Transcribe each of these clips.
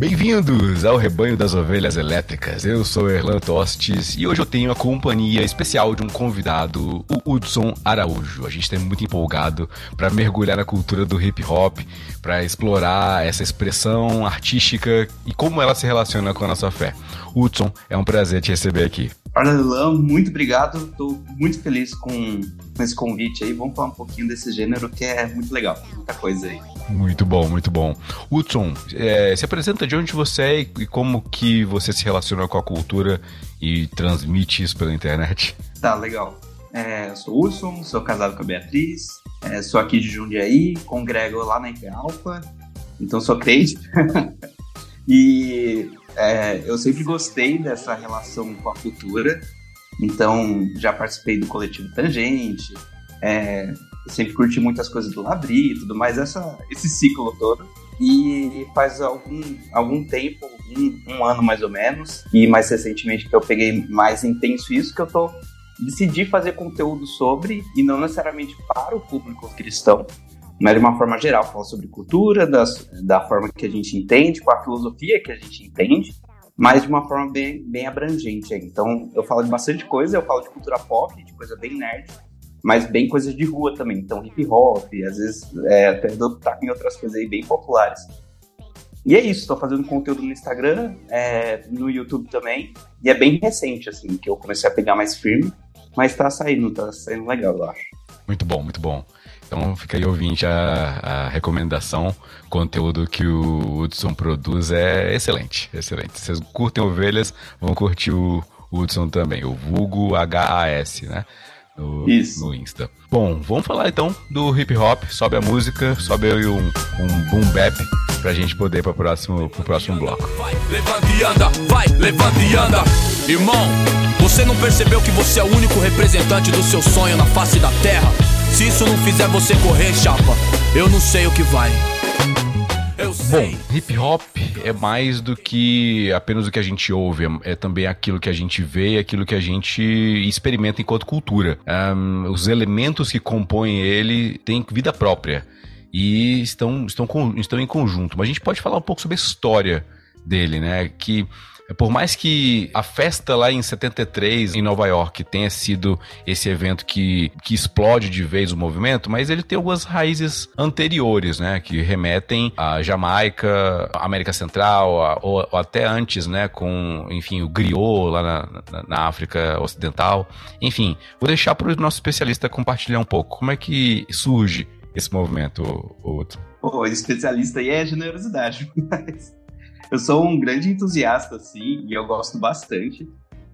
Bem-vindos ao Rebanho das Ovelhas Elétricas. Eu sou Erlan Tostes e hoje eu tenho a companhia especial de um convidado, o Hudson Araújo. A gente está muito empolgado para mergulhar na cultura do hip hop, para explorar essa expressão artística e como ela se relaciona com a nossa fé. Hudson, é um prazer te receber aqui. Arlan, muito obrigado. Estou muito feliz com esse convite aí. Vamos falar um pouquinho desse gênero que é muito legal. Muita coisa aí. Muito bom, muito bom. Hudson, é, se apresenta de onde você é e como que você se relaciona com a cultura e transmite isso pela internet. Tá, legal. É, sou Hudson, sou casado com a Beatriz, é, sou aqui de Jundiaí, congrego lá na IP Alpha, então sou crente. e é, eu sempre gostei dessa relação com a cultura, então já participei do coletivo Tangente, é, sempre curti muitas coisas do Labri e tudo mais, essa, esse ciclo todo. E faz algum, algum tempo, um, um, ano mais ou menos, e mais recentemente que eu peguei mais intenso isso, que eu tô decidi fazer conteúdo sobre, e não necessariamente para o público cristão, mas de uma forma geral, falar sobre cultura, das, da forma que a gente entende, com a filosofia que a gente entende, mas de uma forma bem, bem abrangente. Então, eu falo de bastante coisa, eu falo de cultura pop, de coisa bem nerd, mas bem coisas de rua também. Então, hip hop, às vezes é, até dou taco em outras coisas aí bem populares. E é isso, estou fazendo conteúdo no Instagram, é, no YouTube também, e é bem recente, assim, que eu comecei a pegar mais firme, mas tá saindo, tá saindo legal, eu acho. Muito bom, muito bom. Então fica aí ouvinte a, a recomendação. O conteúdo que o Hudson produz é excelente, excelente. Vocês curtem ovelhas, vão curtir o Hudson também, o vulgo HAS, né? No, Isso. no Insta. Bom, vamos falar então do hip hop. Sobe a música, sobe aí um, um boom bap pra gente poder ir pro próximo, pro próximo bloco. Vai, levanta e anda, vai, levanta e anda. Irmão, você não percebeu que você é o único representante do seu sonho na face da terra? Se isso não fizer você correr, chapa, eu não sei o que vai. Bom, hip hop é mais do que apenas o que a gente ouve, é, é também aquilo que a gente vê, aquilo que a gente experimenta enquanto cultura. Um, os elementos que compõem ele têm vida própria e estão, estão, estão em conjunto. Mas a gente pode falar um pouco sobre a história dele, né? Que por mais que a festa lá em 73 em Nova York tenha sido esse evento que, que explode de vez o movimento, mas ele tem algumas raízes anteriores, né, que remetem a Jamaica, América Central, a, ou, ou, até antes, né, com, enfim, o griot lá na, na, na África Ocidental. Enfim, vou deixar para o nosso especialista compartilhar um pouco como é que surge esse movimento, outro. Pô, especialista aí é generosidade, mas eu sou um grande entusiasta, assim, e eu gosto bastante.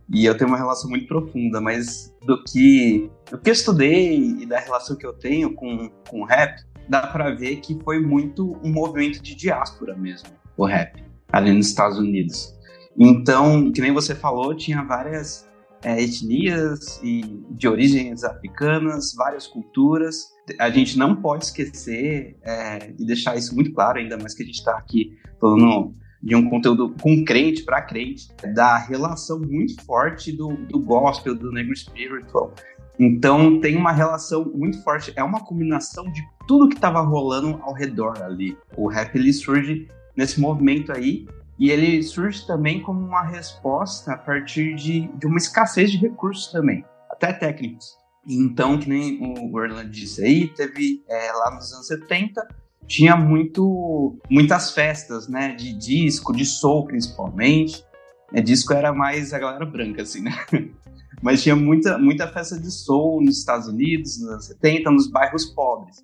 E eu tenho uma relação muito profunda, mas do que, do que eu estudei e da relação que eu tenho com, com o rap, dá para ver que foi muito um movimento de diáspora mesmo, o rap, ali nos Estados Unidos. Então, que nem você falou, tinha várias é, etnias e de origens africanas, várias culturas. A gente não pode esquecer é, e deixar isso muito claro, ainda mais que a gente está aqui falando de um conteúdo com crente para crente, da relação muito forte do, do gospel, do negro spiritual. Então tem uma relação muito forte, é uma combinação de tudo que estava rolando ao redor ali. O rap ele surge nesse movimento aí e ele surge também como uma resposta a partir de, de uma escassez de recursos também, até técnicos. Então, que nem o Orlando disse aí, teve é, lá nos anos 70 tinha muito, muitas festas, né? De disco, de soul principalmente. É, disco era mais a galera branca, assim, né? Mas tinha muita, muita festa de soul nos Estados Unidos, nos anos 70, nos bairros pobres.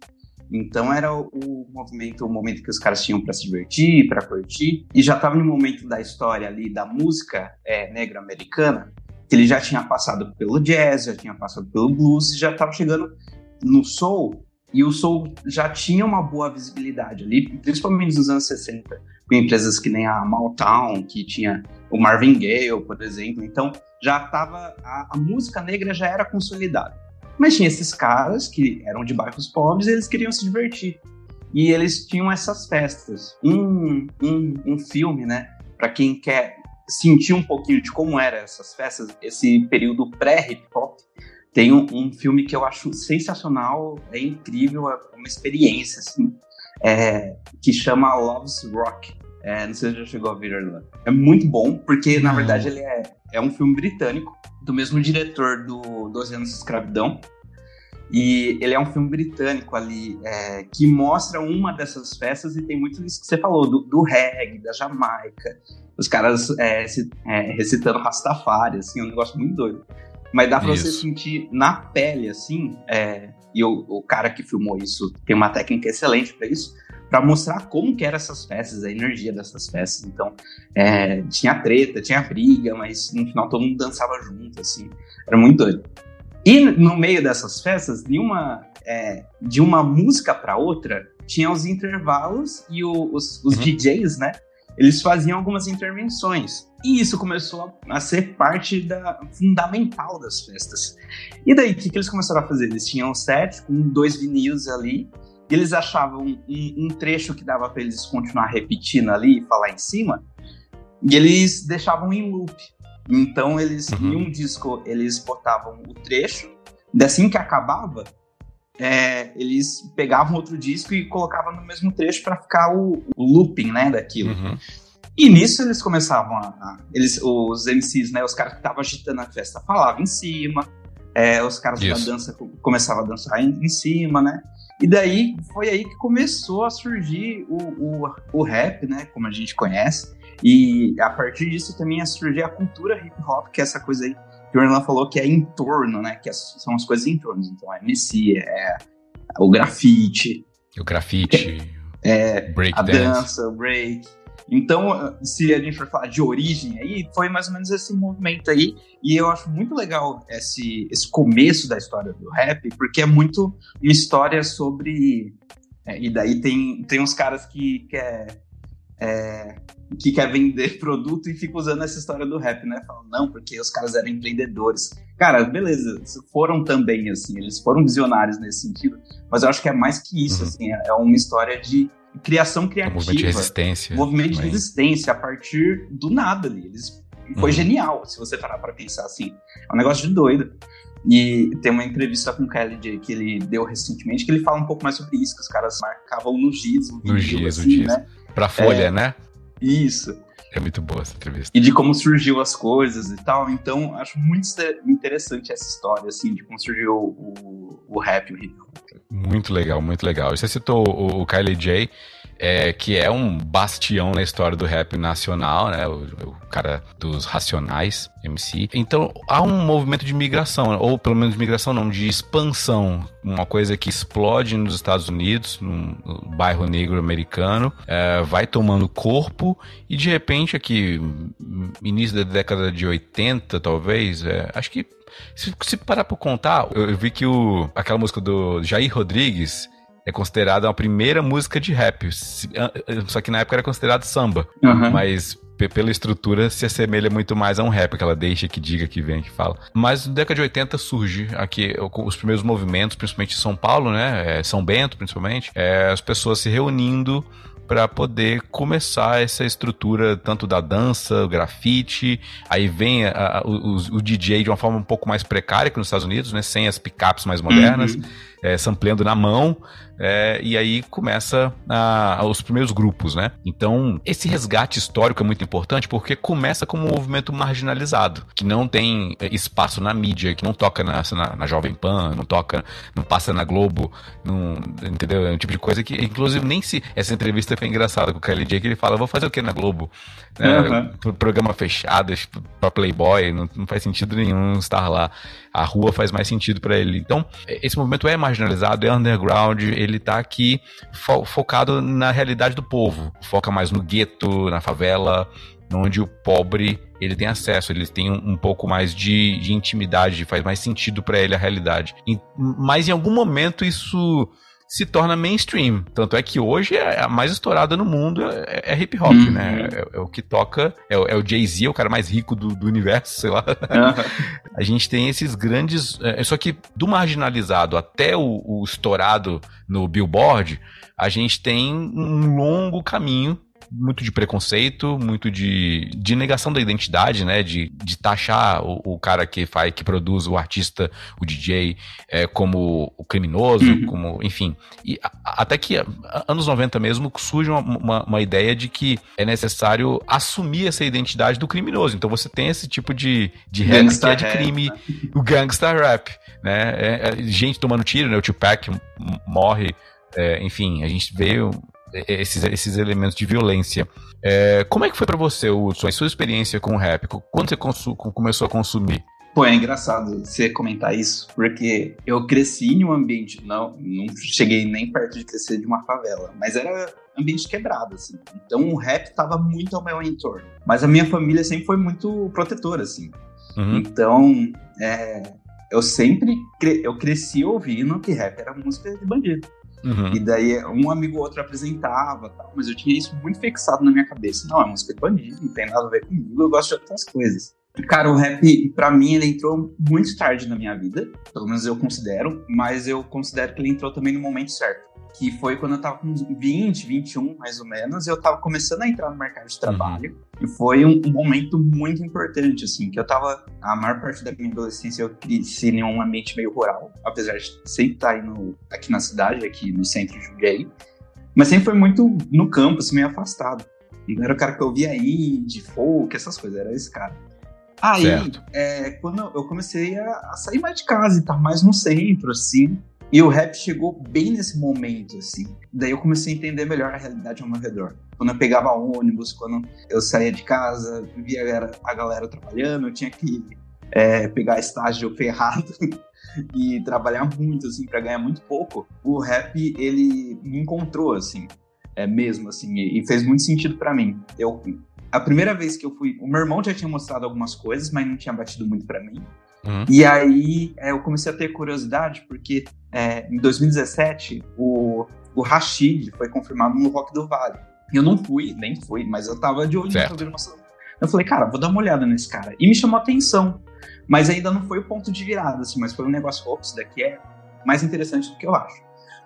Então era o, movimento, o momento que os caras tinham para se divertir, para curtir. E já estava no momento da história ali da música é, negra americana, que ele já tinha passado pelo jazz, já tinha passado pelo blues, e já estava chegando no soul e o Soul já tinha uma boa visibilidade ali, principalmente nos anos 60, com empresas que nem a Motown, que tinha o Marvin Gaye, por exemplo. Então, já estava a, a, música negra já era consolidada. Mas tinha esses caras que eram de bairros pobres e eles queriam se divertir. e eles tinham essas festas. Um, um, um filme, né, para quem quer sentir um pouquinho de como eram essas festas, esse período pré-hip hop, tem um, um, filme que eu acho sensacional, é incrível, é uma experiência, assim, é, que chama Love's Rock. É, não sei se já chegou a ver lá. É muito bom, porque na verdade ele é, é um filme britânico, do mesmo diretor do 12 anos de escravidão. E ele é um filme britânico ali, é, que mostra uma dessas festas e tem muito isso que você falou, do, do reggae, da Jamaica, os caras é, se, é, recitando Rastafari, assim, é um negócio muito doido. Mas dá pra isso. você sentir na pele, assim, é, e o, o cara que filmou isso tem uma técnica excelente para isso, para mostrar como que eram essas festas, a energia dessas festas. Então, é, tinha treta, tinha briga, mas no final todo mundo dançava junto, assim. Era muito doido. E no meio dessas festas, de uma, é, de uma música para outra, tinha os intervalos e o, os, os uhum. DJs, né? Eles faziam algumas intervenções. E isso começou a ser parte da fundamental das festas. E daí, o que, que eles começaram a fazer? Eles tinham um set com dois vinis ali, eles achavam um, um trecho que dava para eles continuar repetindo ali e falar em cima, e eles deixavam em loop. Então eles, uhum. em um disco, eles botavam o trecho, e assim que acabava, é, eles pegavam outro disco e colocavam no mesmo trecho para ficar o, o, looping, né, daquilo. Uhum. E nisso eles começavam a, a, eles, os MCs, né, os caras que estavam agitando a festa falavam em cima, é, os caras Isso. da dança começavam a dançar em, em cima, né? E daí foi aí que começou a surgir o, o, o rap, né? Como a gente conhece. E a partir disso também a surgir a cultura hip hop, que é essa coisa aí que o Orlan falou que é em torno, né? Que são as coisas em torno. Então, é MC, é o grafite. O grafite. É, a dance. dança, o break. Então, se a gente for falar de origem aí, foi mais ou menos esse movimento aí. E eu acho muito legal esse, esse começo da história do rap, porque é muito uma história sobre. É, e daí tem, tem uns caras que quer, é, que quer vender produto e fica usando essa história do rap, né? Falam, não, porque os caras eram empreendedores. Cara, beleza, foram também, assim, eles foram visionários nesse sentido, mas eu acho que é mais que isso, uhum. assim, é uma história de criação criativa. movimento de resistência. Movimento de resistência a partir do nada ali. Eles, foi uhum. genial, se você parar para pensar assim. É um negócio de doido. E tem uma entrevista com o Kelly J que ele deu recentemente que ele fala um pouco mais sobre isso, que os caras marcavam no giz. No giz, assim, o giz. Né? Pra folha, é, né? Isso. É muito boa essa entrevista. E de como surgiu as coisas e tal. Então, acho muito interessante essa história, assim, de como surgiu o, o rap, o hip hop. Muito legal, muito legal. Você citou o, o Kylie J é, que é um bastião na história do rap nacional, né? O, o, cara dos Racionais, MC. Então há um movimento de migração, ou pelo menos de migração não, de expansão. Uma coisa que explode nos Estados Unidos, no bairro negro americano, é, vai tomando corpo e de repente aqui, início da década de 80, talvez, é, acho que se, se parar pra contar, eu, eu vi que o, aquela música do Jair Rodrigues, é considerada a primeira música de rap. Só que na época era considerado samba. Uhum. Mas pela estrutura se assemelha muito mais a um rap, que ela deixa, que diga, que vem, que fala. Mas na década de 80 surge aqui os primeiros movimentos, principalmente em São Paulo, né? É, São Bento, principalmente, é, as pessoas se reunindo para poder começar essa estrutura tanto da dança, o grafite, aí vem a, a, o, o, DJ de uma forma um pouco mais precária que nos Estados Unidos, né, sem as picapes mais modernas, uhum. é, sampleando na mão, é, e aí começa a, os primeiros grupos, né? Então, esse resgate histórico é muito importante porque começa como um movimento marginalizado, que não tem é, espaço na mídia, que não toca na, na, na Jovem Pan, não toca, não passa na Globo, não, entendeu? É um tipo de coisa que, inclusive, nem se. Essa entrevista foi engraçada com o Kelly J, que ele fala: vou fazer o que na Globo? Uhum. programa fechado, pra Playboy, não, não faz sentido nenhum estar lá. A rua faz mais sentido para ele. Então, esse movimento é marginalizado, é underground, ele tá aqui fo focado na realidade do povo. Foca mais no gueto, na favela, onde o pobre ele tem acesso, ele tem um, um pouco mais de, de, intimidade, faz mais sentido para ele a realidade. E, mas em algum momento isso se torna mainstream. Tanto é que hoje é a mais estourada no mundo é, é hip hop, uhum. né? É, é, o que toca, é, é o Jay-Z, o cara mais rico do, do universo, sei lá. Uhum. a gente tem esses grandes. É, só que do marginalizado até o, o estourado no Billboard, a gente tem um longo caminho muito de preconceito, muito de, de negação da identidade, né? De, de taxar o, o cara que faz, que produz o artista, o DJ, é, como o criminoso, uhum. como, enfim. E a, até que anos 90 mesmo surge uma, uma, uma, ideia de que é necessário assumir essa identidade do criminoso. Então você tem esse tipo de, de que é de crime, rap, né? o gangsta rap, né? É, é, gente tomando tiro, né? O Tupac morre. É, enfim, a gente veio esses, esses elementos de violência. É, como é que foi para você, Hudson, a sua experiência com o rap? Quando você começou a consumir? Pô, é engraçado você comentar isso, porque eu cresci em um ambiente, não, não cheguei nem perto de crescer de uma favela, mas era ambiente quebrado, assim. Então o rap tava muito ao meu entorno. Mas a minha família sempre foi muito protetora, assim. Uhum. Então, é, eu sempre cre eu cresci ouvindo que rap era música de bandido. Uhum. E daí um amigo ou outro apresentava, tal, mas eu tinha isso muito fixado na minha cabeça. Não, é música de bandido, não tem nada a ver comigo, eu gosto de outras coisas. Cara, o rap, para mim, ele entrou muito tarde na minha vida, pelo menos eu considero, mas eu considero que ele entrou também no momento certo que foi quando eu tava com 20, 21 mais ou menos, eu tava começando a entrar no mercado de trabalho. Uhum. E foi um, um, momento muito importante, assim, que eu tava. A maior parte da minha adolescência eu cresci em um ambiente meio rural, apesar de sempre estar aí no, aqui na cidade, aqui no centro de Jundiaí. Mas sempre foi muito no campo, assim, meio afastado. E não era o cara que eu via indie, folk, essas coisas, era esse cara. Aí, é, quando eu comecei a, a sair mais de casa e estar mais no centro, assim, e o rap chegou bem nesse momento, assim. Daí eu comecei a entender melhor a realidade ao meu redor. Quando eu pegava ônibus, quando eu saía de casa, via a galera, a galera trabalhando, eu tinha que é, pegar estágio ferrado e trabalhar muito, assim, para ganhar muito pouco. O rap, ele me encontrou, assim, é mesmo, assim, e fez muito sentido para mim. Eu, a primeira vez que eu fui, o meu irmão já tinha mostrado algumas coisas, mas não tinha batido muito para mim. Uhum. E aí é, eu comecei a ter curiosidade, porque é, em 2017 o, o Rashid foi confirmado no Rock do Vale. Eu não fui, nem fui, mas eu tava de olho certo. na. Eu falei, cara, vou dar uma olhada nesse cara. E me chamou a atenção. Mas ainda não foi o ponto de virada, assim, mas foi um negócio, ops, isso daqui é mais interessante do que eu acho.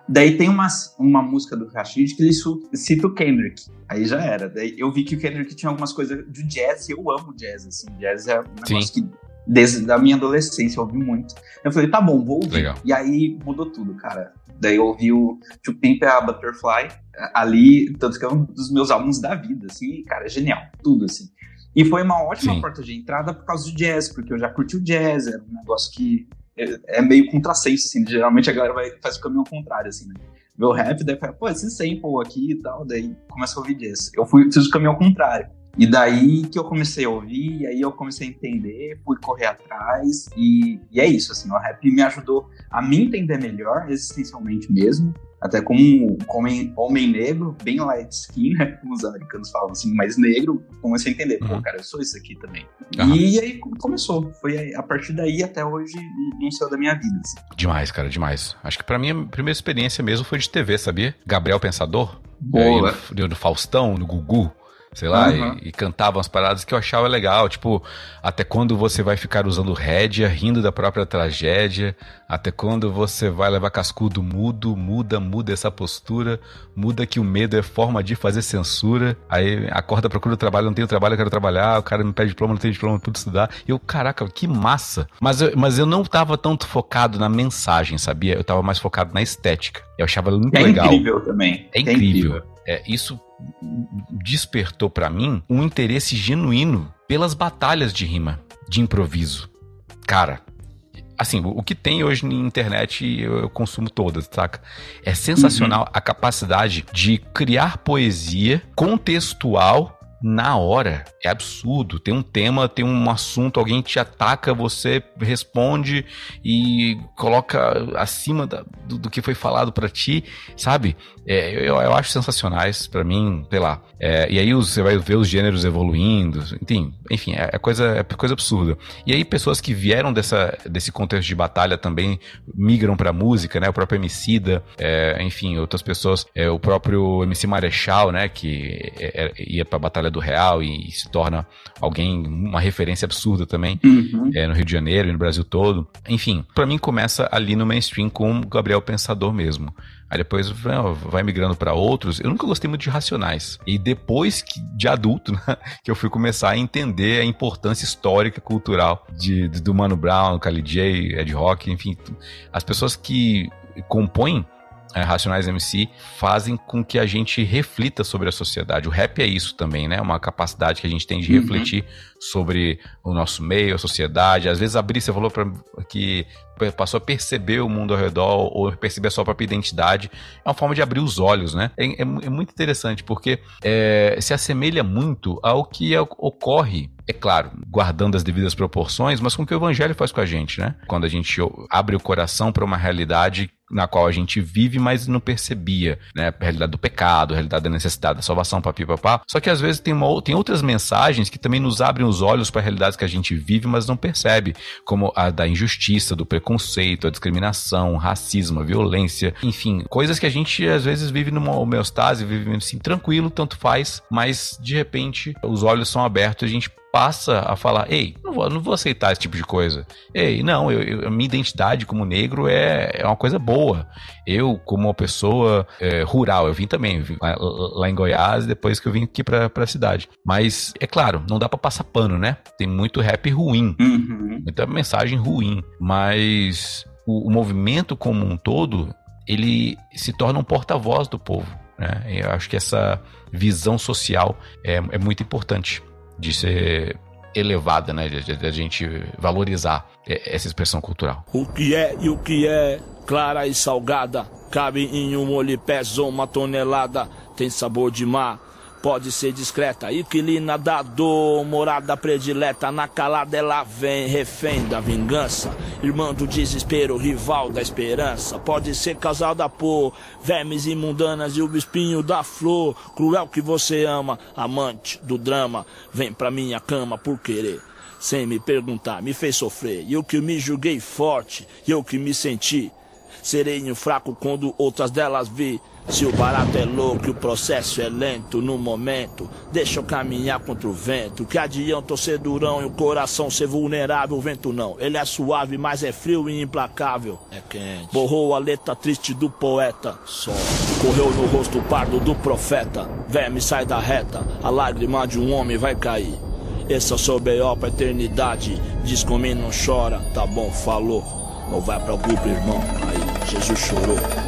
Daí tem uma, uma música do Rashid que ele cita o Kendrick. Aí já era. Daí eu vi que o Kendrick tinha algumas coisas do jazz e eu amo jazz, assim. Jazz é um negócio Sim. que desde a minha adolescência, eu ouvi muito. Eu falei, tá bom, vou ouvir. Legal. E aí mudou tudo, cara. Daí eu ouvi o To Pimp a Butterfly ali, tanto que é um dos meus álbuns da vida, assim, cara, é genial, tudo, assim. E foi uma ótima Sim. porta de entrada por causa do jazz, porque eu já curti o jazz, era um negócio que é, é meio contrassenso, assim, geralmente a galera vai, faz o caminho ao contrário, assim, né? Vê o rap, daí fala, pô, esse sample aqui e tal, daí começa a ouvir jazz. Eu fui, fiz o caminho ao contrário. E daí que eu comecei a ouvir, e aí eu comecei a entender, fui correr atrás, e, e é isso, assim, o rap me ajudou a me entender melhor, existencialmente mesmo, até como, como homem negro, bem light skin, né, como os americanos falam assim, mais negro, comecei a entender, uhum. pô, cara, eu sou isso aqui também. Uhum. E aí começou, foi a partir daí até hoje, não saiu da minha vida. Assim. Demais, cara, demais. Acho que pra mim a primeira experiência mesmo foi de TV, sabia? Gabriel Pensador, Boa. É, do Faustão, no Gugu sei lá, uhum. e, e cantavam as paradas que eu achava legal, tipo, até quando você vai ficar usando rédea, rindo da própria tragédia, até quando você vai levar cascudo mudo, muda, muda essa postura, muda que o medo é forma de fazer censura, aí acorda, procura trabalho, não tenho trabalho, eu quero trabalhar, o cara me pede diploma, não tenho diploma, tudo estudar, e eu, caraca, que massa, mas eu, mas eu não tava tanto focado na mensagem, sabia? Eu tava mais focado na estética, eu achava muito é legal. É incrível também. É, é incrível. É, isso despertou para mim um interesse genuíno pelas batalhas de rima, de improviso. Cara, assim, o que tem hoje na internet eu, consumo todas, saca? É sensacional uhum. a capacidade de criar poesia contextual na hora. É absurdo. Tem um tema, tem um assunto, alguém te ataca, você responde e coloca acima da, do, do, que foi falado para ti, sabe? É, eu, eu acho sensacionais para mim, sei lá. É, e aí você vai ver os gêneros evoluindo, enfim, enfim, é, é, coisa, é coisa absurda. E aí pessoas que vieram dessa, desse contexto de batalha também migram pra música, né? O próprio Emicida, é, enfim, outras pessoas, é, o próprio MC Marechal, né? Que é, ia pra Batalha do Real e, e, se torna alguém, uma referência absurda também uhum. no Rio de Janeiro e no Brasil todo. Enfim, para mim começa ali no mainstream com o Gabriel Pensador mesmo. Aí depois vai migrando para outros. Eu nunca gostei muito de Racionais. E depois que, de adulto, né, que eu fui começar a entender a importância histórica, cultural de, de do Mano Brown, Kali J, Ed Rock, enfim, as pessoas que compõem é, Racionais MC fazem com que a gente reflita sobre a sociedade. O rap é isso também, né? Uma capacidade que a gente tem de uhum. refletir sobre o nosso meio, a sociedade. Às vezes abrir, você falou pra, que passou a perceber o mundo ao redor ou perceber a sua própria identidade. É uma forma de abrir os olhos, né? É, é, é muito interessante porque é, se assemelha muito ao que ocorre é claro, guardando as devidas proporções, mas com o que o evangelho faz com a gente, né? Quando a gente abre o coração para uma realidade na qual a gente vive, mas não percebia, né? A realidade do pecado, a realidade da necessidade da salvação, papi, papá. Só que às vezes tem, uma, tem outras mensagens que também nos abrem os olhos para realidades que a gente vive, mas não percebe, como a da injustiça, do preconceito, a discriminação, o racismo, a violência, enfim, coisas que a gente às vezes vive numa homeostase, vive assim, tranquilo, tanto faz, mas de repente os olhos são abertos e a gente passa a falar: ei, não vou, não vou aceitar esse tipo de coisa. Ei, não, eu, eu, a minha identidade como negro é, é uma coisa boa. Eu, como uma pessoa é, rural, eu vim também lá, lá, em Goiás, depois que eu vim aqui pra, pra cidade. Mas, é claro, não dá para passar pano, né? Tem muito rap ruim, uhum. muita mensagem ruim. Mas o, o movimento como um todo, ele se torna um porta-voz do povo. Né? Eu acho que essa visão social é, é muito importante de ser elevada, né? De, a gente valorizar essa expressão cultural. O que é e o que é clara e salgada, cabe em um olho pesa uma tonelada, tem sabor de mar Pode ser discreta, inquilina da dor, morada predileta, na calada ela vem, refém da vingança, irmã do desespero, rival da esperança. Pode ser causada por vermes imundanas e o espinho da flor, cruel que você ama, amante do drama, vem pra minha cama por querer. Sem me perguntar, me fez sofrer, e eu que me julguei forte, e eu que me senti sereno fraco quando outras delas vi. Se o barato é louco e o processo é lento no momento, deixa eu caminhar contra o vento. Que adianta eu ser durão e o coração ser vulnerável? O vento não, ele é suave, mas é frio e implacável. É quente. Borrou a letra triste do poeta. Só. Correu no rosto pardo do profeta. Verme sai da reta, a lágrima de um homem vai cair. Esse é o seu B.O. pra eternidade. Diz comigo não chora, tá bom, falou. Não vai para o grupo, irmão. Aí, Jesus chorou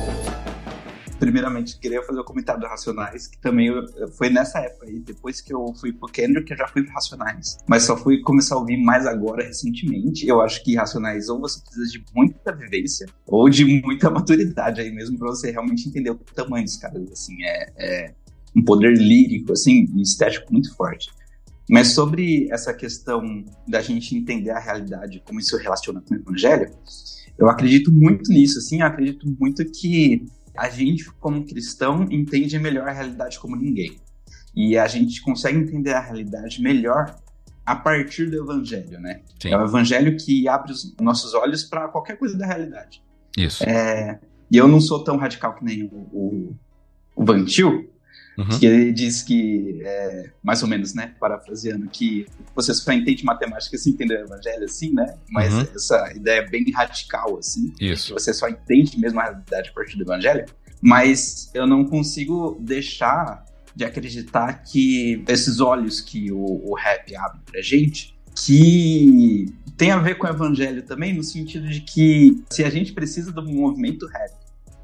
primeiramente queria fazer o um comentário do Racionais, que também eu, foi nessa época aí, depois que eu fui pro Kendrick, eu já fui pro Racionais. Mas só fui começar a ouvir mais agora, recentemente. Eu acho que Racionais ou você precisa de muita vivência, ou de muita maturidade aí mesmo, pra você realmente entender o tamanho dos caras, assim, é, é um poder lírico, assim, estético muito forte. Mas sobre essa questão da gente entender a realidade, como isso relaciona com o evangelho, eu acredito muito nisso, assim, eu acredito muito que a gente, como cristão, entende melhor a realidade como ninguém. E a gente consegue entender a realidade melhor a partir do evangelho, né? Sim. É o evangelho que abre os nossos olhos para qualquer coisa da realidade. Isso. É, e eu não sou tão radical que nem o, o, o Vantil, Uhum. Que ele diz que, é, mais ou menos, né, parafraseando, que você só entende matemática se entender o evangelho, assim, né? Mas uhum. essa ideia é bem radical, assim. Isso. você só entende mesmo a realidade a partir do evangelho. Mas eu não consigo deixar de acreditar que esses olhos que o, o rap abre pra gente, que tem a ver com o evangelho também, no sentido de que se a gente precisa do movimento rap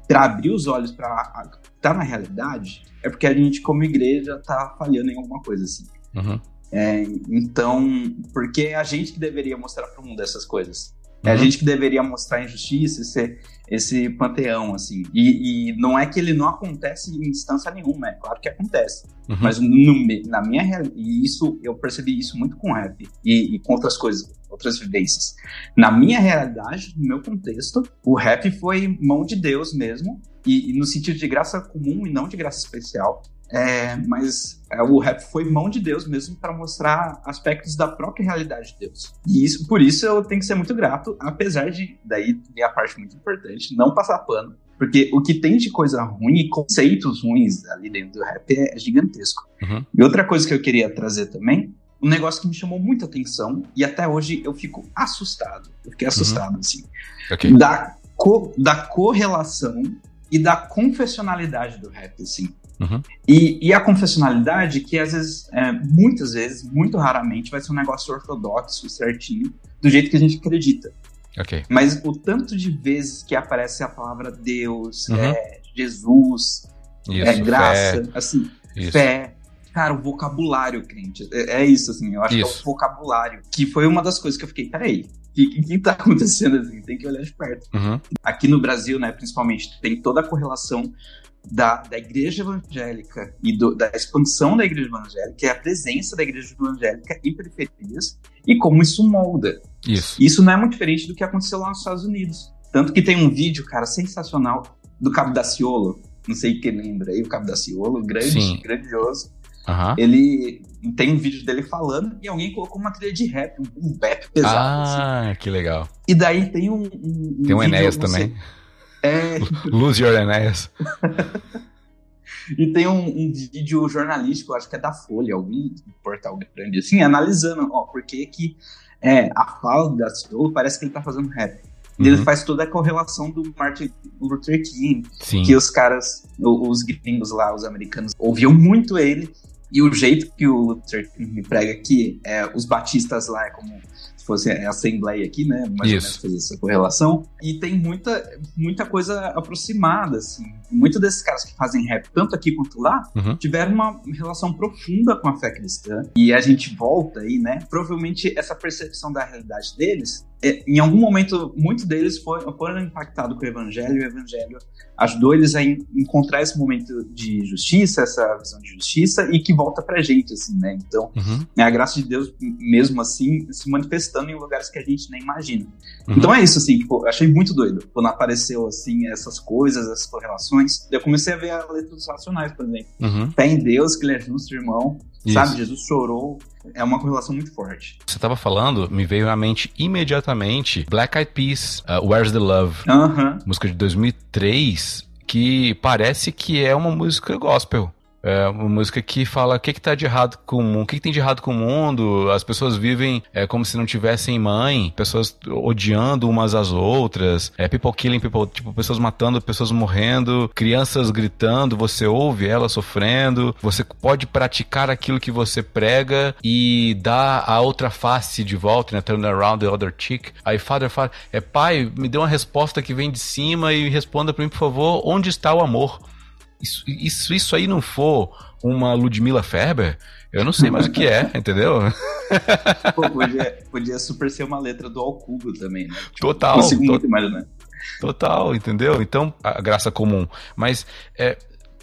para abrir os olhos para estar na realidade, é porque a gente, como igreja, tá falhando em alguma coisa assim. Uhum. É, então, porque é a gente que deveria mostrar para o mundo essas coisas. É a gente que deveria mostrar a injustiça, esse, esse panteão, assim. E, e, não é que ele não acontece em instância nenhuma, é claro que acontece. Uhum. Mas no, na minha realidade, e isso, eu percebi isso muito com rap e, e com outras coisas, outras vivências. Na minha realidade, no meu contexto, o rap foi mão de Deus mesmo, e, e no sentido de graça comum e não de graça especial. É, mas é, o rap foi mão de Deus mesmo para mostrar aspectos da própria realidade de Deus. E isso, por isso eu tenho que ser muito grato, apesar de, daí, a parte muito importante, não passar pano. Porque o que tem de coisa ruim e conceitos ruins ali dentro do rap é, gigantesco. Uhum. E outra coisa que eu queria trazer também, um negócio que me chamou muita atenção, e até hoje eu fico assustado. Eu fiquei assustado, uhum. assim. Okay. Da, co, da correlação e da confessionalidade do rap, assim. Uhum. E, e, a confessionalidade, que às vezes, é, muitas vezes, muito raramente, vai ser um negócio ortodoxo, certinho, do jeito que a gente acredita. Okay. Mas o tanto de vezes que aparece a palavra Deus, uhum. é, Jesus, isso, é, graça, fé. assim, isso. fé, cara, o vocabulário, crente, é, é isso, assim, eu acho isso. que é o vocabulário, que foi uma das coisas que eu fiquei, peraí, o que, que tá acontecendo assim? Tem que olhar de perto. Uhum. Aqui no Brasil, né, principalmente, tem toda a correlação da, da igreja evangélica e do, da expansão da igreja evangélica e a presença da igreja evangélica em periferias e como isso molda. Isso. Isso não é muito diferente do que aconteceu lá nos Estados Unidos. Tanto que tem um vídeo, cara, sensacional do Cabo da Ciolo. Não sei quem lembra aí, o Cabo da Ciolo, grande, Sim. grandioso. Uhum. Ele tem um vídeo dele falando e alguém colocou uma trilha de rap, um, um rap pesado. Ah, assim. que legal. E daí tem um. um tem um Enéas também. É. Lose Your Enéas. e tem um, um, vídeo jornalístico, acho que é da Folha, algum portal grande, assim, analisando, ó, por que que é, a fala da Ciolo parece que ele tá fazendo rap. E ele uhum. faz toda a correlação do Martin Luther King, Sim. que os caras, os gringos lá, os americanos, ouviam muito ele, e o jeito que o Luther King prega aqui, é, os batistas lá, é como fosse a Assembleia aqui, né? Mais Isso. ou menos fazer essa correlação. E tem muita, muita coisa aproximada, assim. Muitos desses caras que fazem rap, tanto aqui quanto lá, uhum. tiveram uma relação profunda com a fé cristã. E a gente volta aí, né? Provavelmente essa percepção da realidade deles é, em algum momento, muitos deles foram, foram impactados com o evangelho, e o evangelho ajudou eles a encontrar esse momento de justiça, essa visão de justiça, e que volta pra gente, assim, né? Então, uhum. é a graça de Deus, mesmo assim, se manifestando em lugares que a gente nem imagina. Uhum. Então é isso, assim, tipo, eu achei muito doido quando apareceu, assim, essas coisas, essas correlações. Eu comecei a ver a letra dos racionais, por exemplo. Uhum. Fé em Deus, que ele é justo, irmão. Isso. Sabe, Jesus chorou. É uma correlação muito forte. Você estava falando, me veio à mente imediatamente Black Eyed Peas, uh, Where's the Love? Música de 2003, que parece que é uma música gospel. É uma música que fala o que, que tá de errado com o que, que tem de errado com o mundo. As pessoas vivem é, como se não tivessem mãe, pessoas odiando umas às outras, é, people killing people, tipo, pessoas matando, pessoas morrendo, crianças gritando, você ouve elas sofrendo, você pode praticar aquilo que você prega e dar a outra face de volta, né? Turn around the other cheek. Aí, father, father, é pai, me dê uma resposta que vem de cima e responda para mim, por favor, onde está o amor? Isso, isso, isso aí não for uma Ludmilla Ferber, eu não sei mais o que é, entendeu? Pô, podia, podia super ser uma letra do Alcubo também, né? Tipo, total. Consigo to muito imaginar. Total, entendeu? Então, a graça comum. Mas é,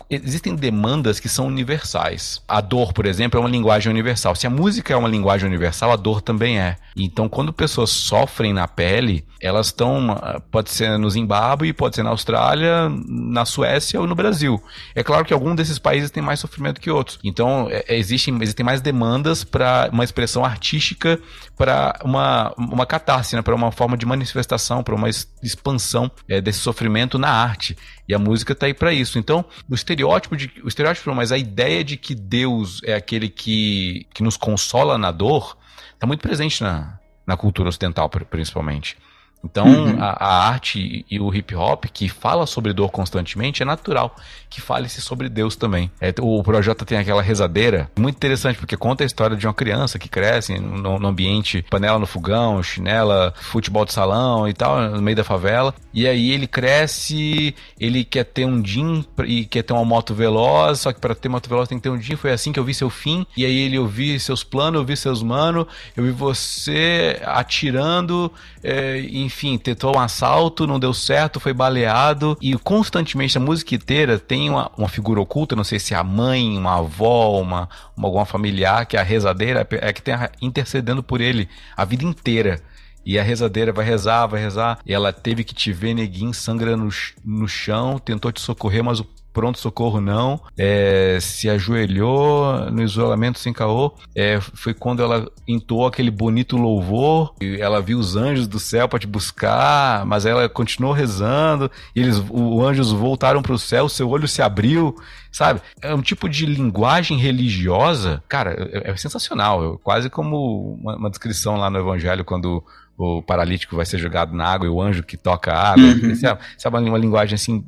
existem demandas que são universais. A dor, por exemplo, é uma linguagem universal. Se a música é uma linguagem universal, a dor também é. Então, quando pessoas sofrem na pele, elas estão, ah, pode ser no Zimbábue, pode ser na Austrália, na Suécia ou no Brasil. É claro que algum desses países tem mais sofrimento que outros. Então, é, é existem, existem mais demandas para uma expressão artística, para uma, uma catarse, né? para uma forma de manifestação, para uma expansão é, desse sofrimento na arte. E a música está aí para isso. Então, o estereótipo de. O estereótipo, não, mas a ideia de que Deus é aquele que, que nos consola na dor está muito presente na, na cultura ocidental, principalmente. Então, uhum. a, a, arte e o hip hop, que fala sobre dor constantemente, é natural que fale-se sobre Deus também. É, o Projota tem aquela rezadeira, muito interessante, porque conta a história de uma criança que cresce no, no, ambiente panela no fogão, chinela, futebol de salão e tal, no meio da favela. E aí ele cresce, ele quer ter um Jim e quer ter uma moto veloz, só que para ter moto veloz tem que ter um Jim. Foi assim que eu vi seu fim. E aí ele ouvi seus planos, eu vi seus manos, eu vi você atirando, é, em enfim, tentou um assalto, não deu certo, foi baleado. E constantemente a música inteira tem uma, uma figura oculta, não sei se é a mãe, uma avó, uma, uma alguma familiar, que é a rezadeira, é que tem intercedendo por ele a vida inteira. E a rezadeira vai rezar, vai rezar. E ela teve que te ver, neguinho, sangra no, no chão, tentou te socorrer, mas o pronto-socorro não, é, se ajoelhou no isolamento sem caô, é, foi quando ela entoou aquele bonito louvor, e ela viu os anjos do céu para te buscar, mas ela continuou rezando, e eles, os anjos voltaram para o céu, seu olho se abriu, sabe? É um tipo de linguagem religiosa, cara, é, é sensacional, quase como uma, uma descrição lá no evangelho quando o paralítico vai ser jogado na água e o anjo que toca a água. Uhum. Sabe uma linguagem assim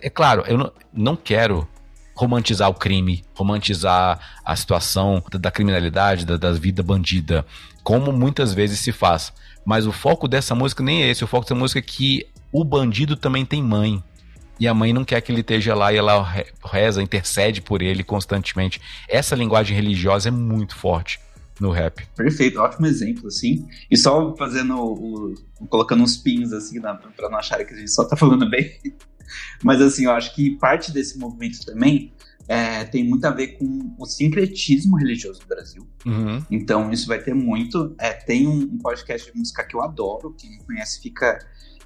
é claro, eu não, quero romantizar o crime, romantizar a situação da, criminalidade, da, da, vida bandida, como muitas vezes se faz. Mas o foco dessa música nem é esse, o foco dessa música é que o bandido também tem mãe. E a mãe não quer que ele esteja lá e ela reza, intercede por ele constantemente. Essa linguagem religiosa é muito forte no rap. Perfeito, ótimo exemplo, assim. E só fazendo o, colocando uns pins assim, na, pra não acharem que a gente só tá falando bem. Mas assim, eu acho que parte desse movimento também é, tem muito a ver com o sincretismo religioso do Brasil. Uhum. Então, isso vai ter muito. É, tem um, um, podcast de música que eu adoro, quem não conhece, fica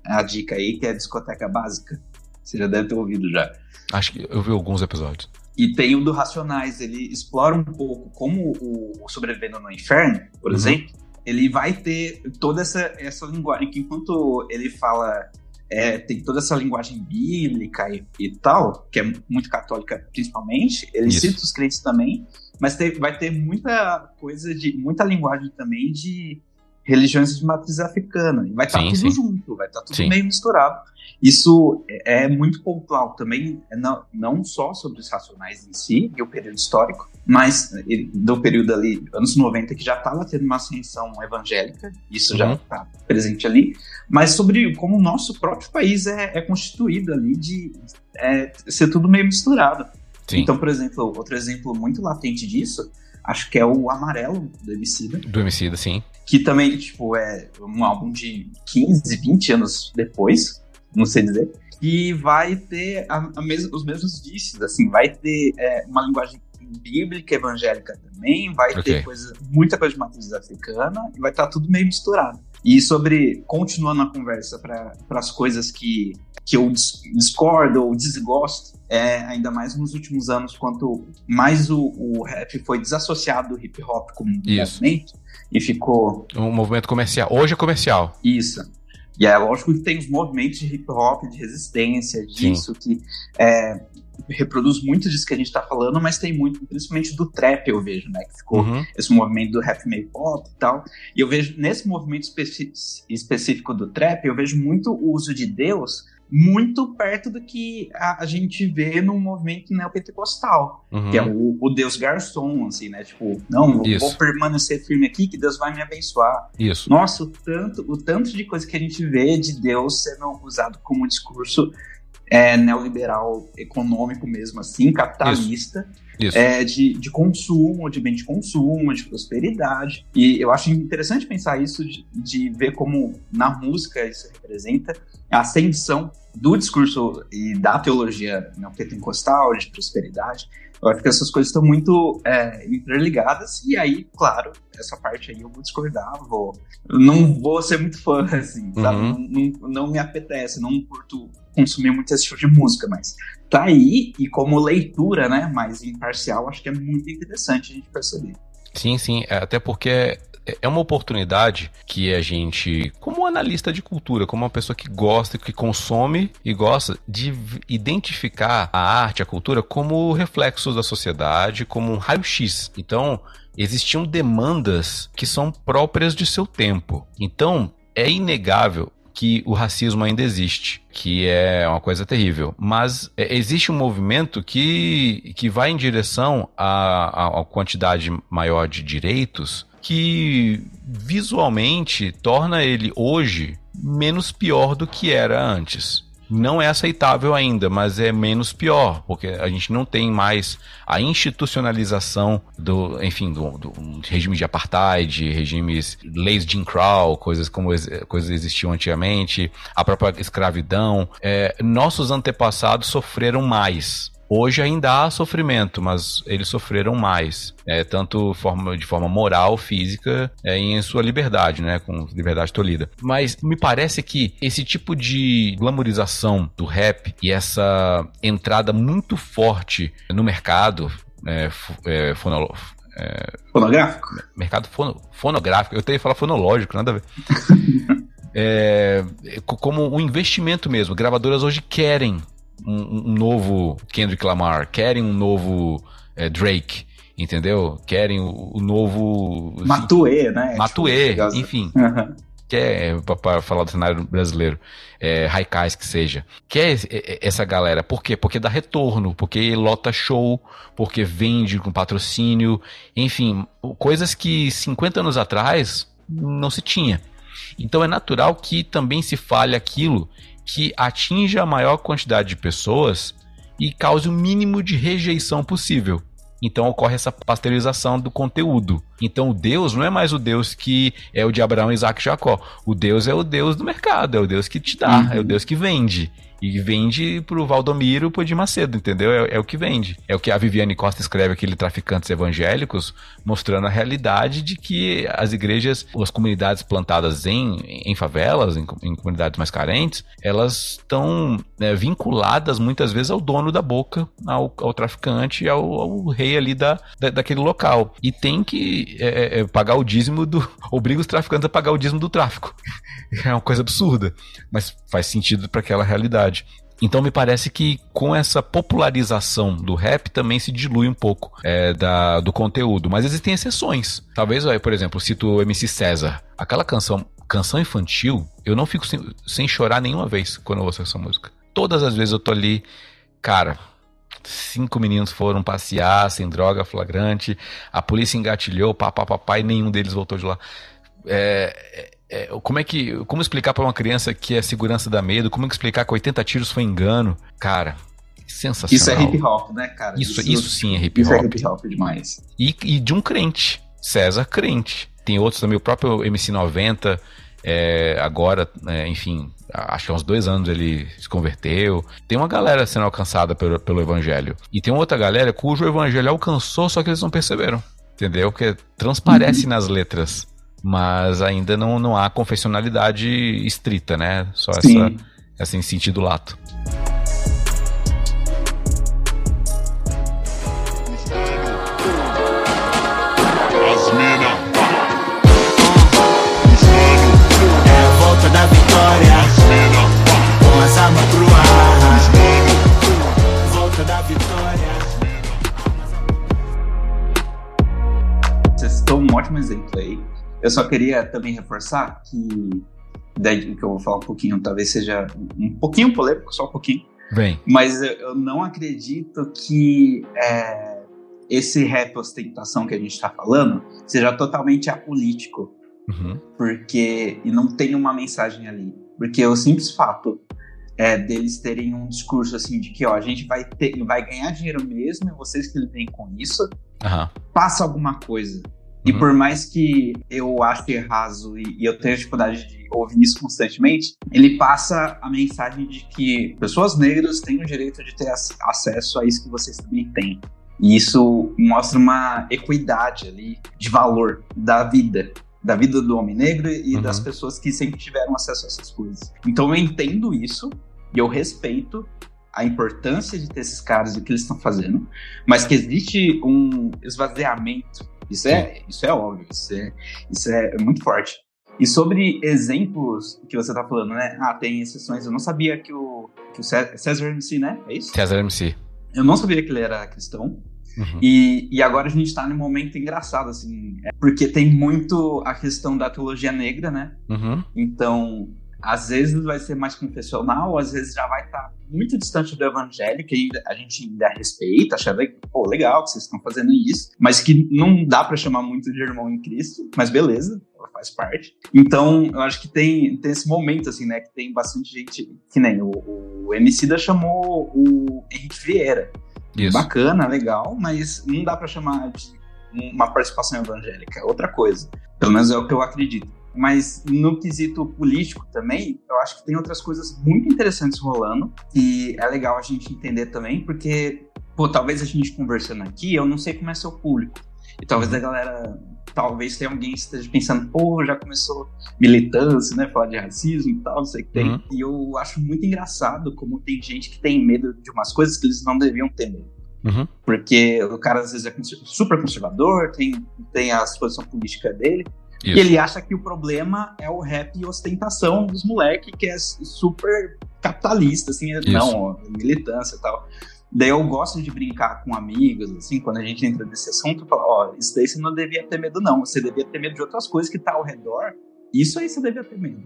a dica aí, que é a Discoteca Básica. Você já deve ter ouvido já. Acho que eu vi alguns episódios. E tem o do Racionais, ele explora um pouco como o, Sobrevivendo no Inferno, por uhum. exemplo, ele vai ter toda essa, essa linguagem que enquanto ele fala é, tem toda essa linguagem bíblica e, e, tal, que é muito católica principalmente, ele Isso. cita os crentes também, mas tem, vai ter muita coisa de, muita linguagem também de religiões de matriz africana, e vai estar tá tudo sim. junto, vai estar tá tudo sim. meio misturado. Isso é, é muito pontual também, é não, não só sobre os racionais em si e o período histórico, mas do período ali, anos 90, que já estava tendo uma ascensão evangélica, isso uhum. já está presente ali, mas sobre como o nosso próprio país é, é constituído ali de é, ser tudo meio misturado. Sim. Então, por exemplo, outro exemplo muito latente disso, acho que é o Amarelo do Emicida. Do Emicida, sim. Que também, tipo, é um álbum de 15, 20 anos depois, não sei dizer, e vai ter a, a mes os mesmos vícios, assim, vai ter é, uma linguagem bíblica, evangélica também, vai okay. ter coisa, muita coisa de matriz africana, e vai estar tá tudo meio misturado. E sobre, continuando a conversa para as coisas que, que eu discordo ou desgosto, é, ainda mais nos últimos anos, quanto mais o, o rap foi desassociado do hip hop como Isso. movimento, e ficou... Um movimento comercial. Hoje é comercial. Isso. E é lógico que tem os movimentos de hip hop, de resistência, disso, Sim. que é, reproduz muito disso que a gente tá falando, mas tem muito, principalmente do trap, eu vejo, né? Que ficou uhum. esse movimento do rap meio pop e tal. E eu vejo, nesse movimento específico do trap, eu vejo muito o uso de Deus muito perto do que a, a gente vê no movimento neopentecostal, uhum. que é o, o, Deus garçom, assim, né? Tipo, não, eu vou permanecer firme aqui que Deus vai me abençoar. Isso. Nossa, o tanto, o tanto de coisa que a gente vê de Deus sendo usado como discurso é, neoliberal econômico mesmo, assim, capitalista. Isso. Isso. É, de, de consumo, de bem de consumo, de prosperidade. E eu acho interessante pensar isso, de, de ver como na música isso representa a ascensão do discurso e da teologia neopentecostal, de prosperidade. Eu acho que essas coisas estão muito é, interligadas, e aí, claro, essa parte aí eu vou discordar, vou. Não vou ser muito fã, assim, sabe? Uhum. Não, não, não, me apetece, não curto consumir muito esse tipo de música, mas tá aí, e como leitura, né, mais imparcial, acho que é muito interessante a gente perceber. Sim, sim, é, até porque é uma oportunidade que a gente, como analista de cultura, como uma pessoa que gosta, que consome e gosta de identificar a arte, a cultura como reflexos da sociedade, como um raio-x. Então, existiam demandas que são próprias de seu tempo. Então, é inegável que o racismo ainda existe, que é uma coisa terrível. Mas é, existe um movimento que, que vai em direção a, a, a quantidade maior de direitos que visualmente torna ele hoje menos pior do que era antes. Não é aceitável ainda, mas é menos pior, porque a gente não tem mais a institucionalização do, enfim, do, do regime de apartheid, regimes, leis de Jim Crow, coisas como coisas existiam antigamente, a própria escravidão. É, nossos antepassados sofreram mais Hoje ainda há sofrimento, mas eles sofreram mais, é, tanto forma, de forma moral, física, é, em sua liberdade, né, com liberdade tolhida. Mas me parece que esse tipo de glamorização do rap e essa entrada muito forte no mercado é, é, fonolo, é, fonográfico? Mercado fono, fonográfico. Eu tenho que falar fonológico, nada a ver. é, como um investimento mesmo. Gravadoras hoje querem um, um novo Kendrick Lamar, querem um novo é, Drake, entendeu? Querem o, o novo. Matue, né? Matue, tipo, enfim. Uhum. Quer, para falar do cenário brasileiro, é, Raikais que seja. Quer essa galera. Por quê? Porque dá retorno, porque lota show, porque vende com patrocínio, enfim, coisas que 50 anos atrás não se tinha. Então é natural que também se fale aquilo que atinja a maior quantidade de pessoas e cause o mínimo de rejeição possível. Então ocorre essa pasteurização do conteúdo. Então o Deus não é mais o Deus que é o de Abraão, Isaac e Jacó. O Deus é o Deus do mercado, é o Deus que te dá, uhum. é o Deus que vende. E vende pro Valdomiro pro de Macedo, entendeu? É, é, o que vende. É o que a Viviane Costa escreve, aquele Traficantes Evangélicos, mostrando a realidade de que as igrejas, as comunidades plantadas em, em favelas, em, em comunidades mais carentes, elas estão né, vinculadas muitas vezes ao dono da boca, ao, ao traficante, ao, ao, rei ali da, da, daquele local. E tem que é, é, pagar o dízimo do. obriga os traficantes a pagar o dízimo do tráfico. É uma coisa absurda, mas faz sentido para aquela realidade. Então me parece que com essa popularização do rap também se dilui um pouco é, da, do conteúdo. Mas existem exceções. Talvez, por exemplo, cito o MC César. Aquela canção, canção infantil, eu não fico sem, sem chorar nenhuma vez quando eu ouço essa música. Todas as vezes eu tô ali, cara, cinco meninos foram passear sem droga flagrante, a polícia engatilhou, papapá, e nenhum deles voltou de lá. É, é, como é que. Como explicar para uma criança que é segurança da medo? Como explicar que 80 tiros foi engano? Cara, sensacional. Isso é hip hop, né, cara? Isso, isso, isso sim é hip hop. Isso é hip hop demais. E, e de um crente, César crente. Tem outros também, o próprio MC90, é, agora, é, enfim, acho que há uns dois anos ele se converteu. Tem uma galera sendo alcançada pelo, pelo evangelho. E tem outra galera cujo evangelho alcançou, só que eles não perceberam. Entendeu? Porque transparece uhum. nas letras mas ainda não, não há confessionalidade estrita, né? Só Sim. essa, essa em sentido lato. Vocês estão um ótimo exemplo aí eu só queria também reforçar que, daí que eu vou falar um pouquinho, talvez seja um pouquinho polêmico, só um pouquinho. Bem. Mas eu, eu não acredito que é, esse rap ostentação que a gente está falando seja totalmente apolítico. Uhum. Porque. E não tem uma mensagem ali. Porque o simples fato é, deles terem um discurso assim de que ó, a gente vai ter, vai ganhar dinheiro mesmo, e vocês que lidem com isso, uhum. passa alguma coisa. E uhum. por mais que eu ache raso e, e, eu tenha dificuldade de ouvir isso constantemente, ele passa a mensagem de que pessoas negras têm o direito de ter acesso a isso que vocês também têm. E isso mostra uma equidade ali de valor da vida, da vida do homem negro e uhum. das pessoas que sempre tiveram acesso a essas coisas. Então eu entendo isso e eu respeito a importância de ter esses caras e o que eles estão fazendo, mas que existe um esvaziamento isso é, isso é óbvio, isso é, isso é muito forte. E sobre exemplos que você tá falando, né? Ah, tem exceções. Eu não sabia que o, que o César MC, né? É isso? César MC. Eu não sabia que ele era cristão. Uhum. E, e agora a gente tá num momento engraçado, assim, é, porque tem muito a questão da teologia negra, né? Uhum. Então, às vezes vai ser mais confessional, às vezes já vai estar tá muito distante do evangelho, que ainda, a gente ainda respeita, acha pô, legal que vocês estão fazendo isso, mas que não dá para chamar muito de irmão em Cristo, mas beleza, faz parte. Então, eu acho que tem, tem esse momento, assim, né? Que tem bastante gente, que nem o, o da chamou o Henrique Vieira. Isso. Bacana, legal, mas não dá para chamar de uma participação evangélica, é outra coisa. Pelo menos é o que eu acredito. Mas no quesito político também, eu acho que tem outras coisas muito interessantes rolando e é legal a gente entender também, porque, pô, talvez a gente conversando aqui, eu não sei como é seu público. E talvez a galera, talvez tenha alguém que esteja pensando, pô, já começou militância, né? Falar de racismo e tal, não sei o que tem. Uhum. E eu acho muito engraçado como tem gente que tem medo de umas coisas que eles não deviam ter medo. Uhum. Porque o cara às vezes é super conservador, tem, tem a posição política dele, isso. E ele acha que o problema é o rap e ostentação dos moleques, que é super capitalista, assim, Isso. não, militância e tal. Daí eu gosto de brincar com amigos, assim, quando a gente entra nesse assunto, eu falo, ó, oh, isso daí você não devia ter medo, não. Você devia ter medo de outras coisas que tá ao redor. Isso aí você devia ter medo.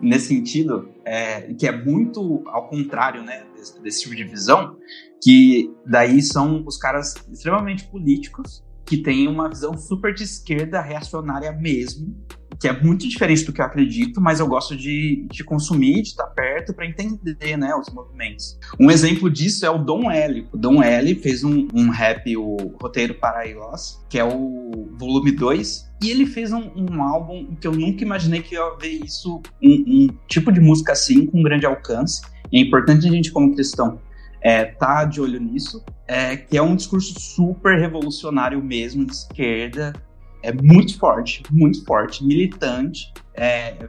Nesse sentido, é, que é muito ao contrário, né, desse, desse tipo de visão, que daí são os caras extremamente políticos que tem uma visão super de esquerda reacionária mesmo, que é muito diferente do que eu acredito, mas eu gosto de, de consumir, de estar perto para entender né, os movimentos. Um exemplo disso é o Dom L. O Dom L fez um, um rap, o Roteiro para Ios, que é o volume 2, e ele fez um, um, álbum que eu nunca imaginei que ia ver isso, um, um tipo de música assim, com grande alcance. E é importante a gente, como cristão, é, tá de olho nisso, é, que é um discurso super revolucionário mesmo, de esquerda, é muito forte, muito forte, militante, é,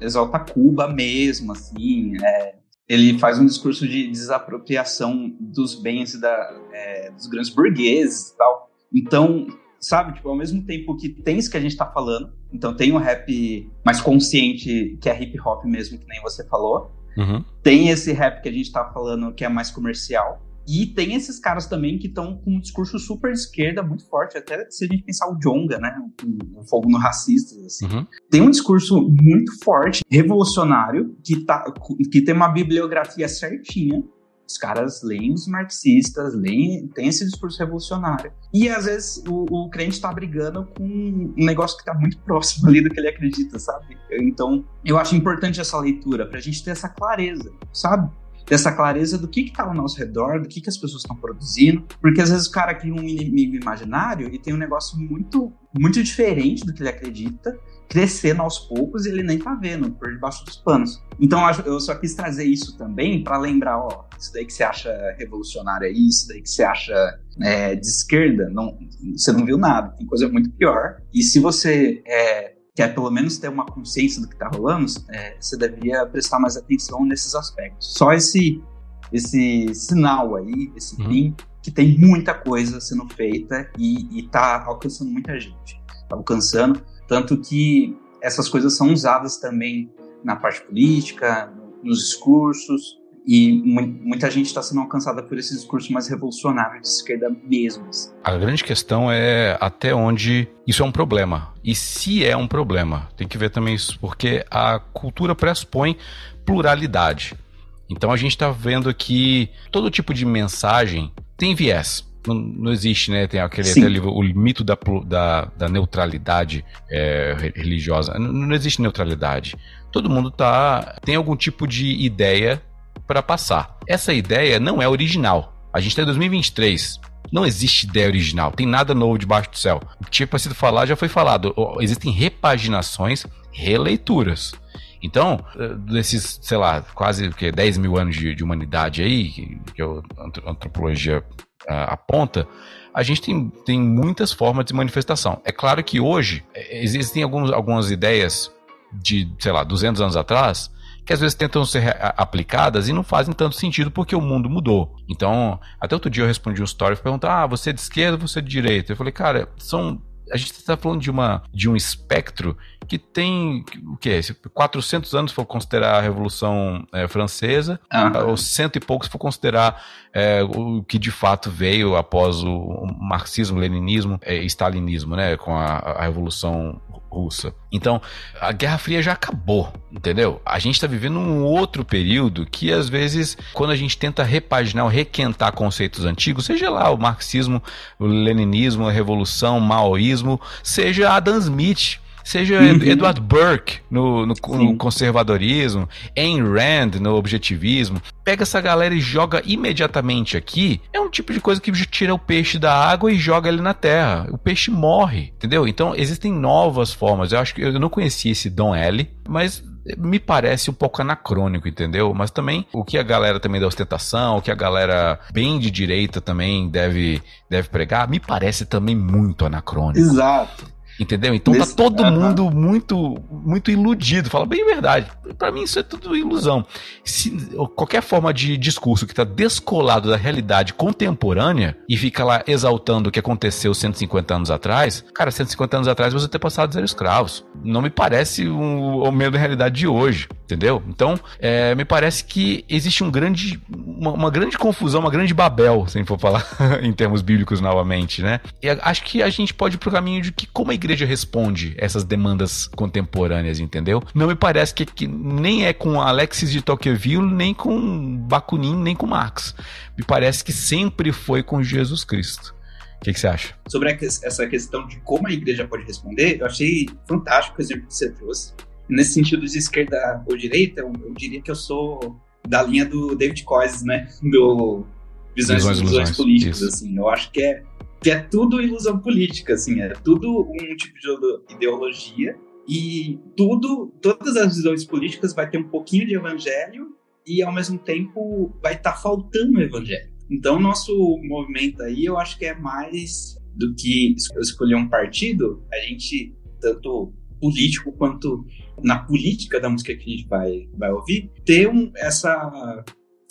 exalta Cuba mesmo, assim, é, ele faz um discurso de desapropriação dos bens da, é, dos grandes burgueses e tal. Então, sabe, tipo, ao mesmo tempo que tem isso que a gente tá falando, então tem o rap mais consciente, que é hip hop mesmo, que nem você falou, Uhum. Tem esse rap que a gente tá falando que é mais comercial. E tem esses caras também que estão com um discurso super de esquerda muito forte, até se a gente pensar o Jonga, né? O, o fogo no racistas, assim. Uhum. Tem um discurso muito forte, revolucionário, que, tá, que tem uma bibliografia certinha os caras leem os marxistas, leem, tem esse discurso revolucionário. E às vezes o, o crente está brigando com um negócio que está muito próximo ali do que ele acredita, sabe? Então eu acho importante essa leitura, para a gente ter essa clareza, sabe? Ter essa clareza do que está ao nosso redor, do que, que as pessoas estão produzindo, porque às vezes o cara cria um inimigo imaginário e tem um negócio muito, muito diferente do que ele acredita, crescendo aos poucos e ele nem tá vendo por debaixo dos panos. Então eu só quis trazer isso também para lembrar, ó, isso daí que você acha revolucionário aí, isso daí que você acha é, de esquerda, não, você não viu nada, tem coisa muito pior. E se você é, quer pelo menos ter uma consciência do que tá rolando, é, você deveria prestar mais atenção nesses aspectos. Só esse esse sinal aí, esse uhum. pin, que tem muita coisa sendo feita e, e tá alcançando muita gente. Tá alcançando tanto que essas coisas são usadas também na parte política, nos discursos, e muita gente está sendo alcançada por esse discurso mais revolucionário de esquerda mesmo. Assim. A grande questão é até onde isso é um problema. E se é um problema, tem que ver também isso, porque a cultura pressupõe pluralidade. Então a gente está vendo que todo tipo de mensagem tem viés não, não existe, né? Tem aquele, aquele o mito da, da, da neutralidade é, religiosa. Não, não, existe neutralidade. Todo mundo tá tem algum tipo de ideia para passar. Essa ideia não é original. A gente está em 2023. Não existe ideia original, tem nada novo debaixo do céu. O que tinha sido falado já foi falado. Existem repaginações, releituras. Então, eh, desses, sei lá, quase que 10 mil anos de, de humanidade aí, que, que a antropologia aponta, a gente tem, tem muitas formas de manifestação. É claro que hoje eh, existem alguns, algumas ideias de, sei lá, 200 anos atrás, que às vezes tentam ser aplicadas e não fazem tanto sentido porque o mundo mudou. Então, até outro dia eu respondi um story e perguntar: ah, você é de esquerda ou você é de direita? Eu falei, cara, são a gente está falando de, uma, de um espectro que tem o que 400 anos se for considerar a Revolução é, Francesa, uhum. ou cento e poucos se for considerar é, o que de fato veio após o marxismo, leninismo e é, stalinismo, né, com a, a Revolução russa. Então, a Guerra Fria já acabou, entendeu? A gente está vivendo um outro período que, às vezes, quando a gente tenta repaginar ou requentar conceitos antigos, seja lá o marxismo, o leninismo, a revolução, o maoísmo, seja Adam Smith, Seja uhum. Edward Burke no, no, no, conservadorismo, Ayn Rand no objetivismo. Pega essa galera e joga imediatamente aqui. É um tipo de coisa que tira o peixe da água e joga ele na terra. O peixe morre, entendeu? Então existem novas formas. Eu acho que eu não conhecia esse Dom L, mas me parece um pouco anacrônico, entendeu? Mas também o que a galera também da ostentação, o que a galera bem de direita também deve, deve pregar, me parece também muito anacrônico. Exato. Entendeu? Então tá Nesse... tá todo mundo muito muito iludido. Fala bem a verdade. Para mim isso é tudo ilusão. Se, qualquer forma de discurso que tá descolado da realidade contemporânea e fica lá exaltando o que aconteceu 150 anos atrás, cara, 150 anos atrás você ter passado a ser escravos. Não me parece o, o meio da realidade de hoje, entendeu? Então, é, me parece que existe um grande, uma, uma grande confusão, uma grande babel, se for falar em termos bíblicos novamente, né? E acho que a gente pode ir pro caminho de que como a igreja igreja responde essas demandas contemporâneas, entendeu? Não me parece que, que nem é com Alexis de Tocqueville, nem com Bakunin, nem com Marx. Me parece que sempre foi com Jesus Cristo. O que, que, você acha? Sobre essa questão de como a igreja pode responder, eu achei fantástico o exemplo que você trouxe. Nesse sentido de esquerda ou direita, eu, eu diria que eu sou da linha do David Coyce, né? Do Visões, Visões, Visões Políticas, assim. Eu acho que é que é tudo ilusão política, assim, é tudo um tipo de ideologia e tudo, todas as visões políticas vai ter um pouquinho de evangelho e ao mesmo tempo vai estar tá faltando evangelho. Então, nosso movimento aí, eu acho que é mais do que escolher um partido, a gente, tanto político quanto na política da música que a gente vai, vai ouvir, ter um, essa,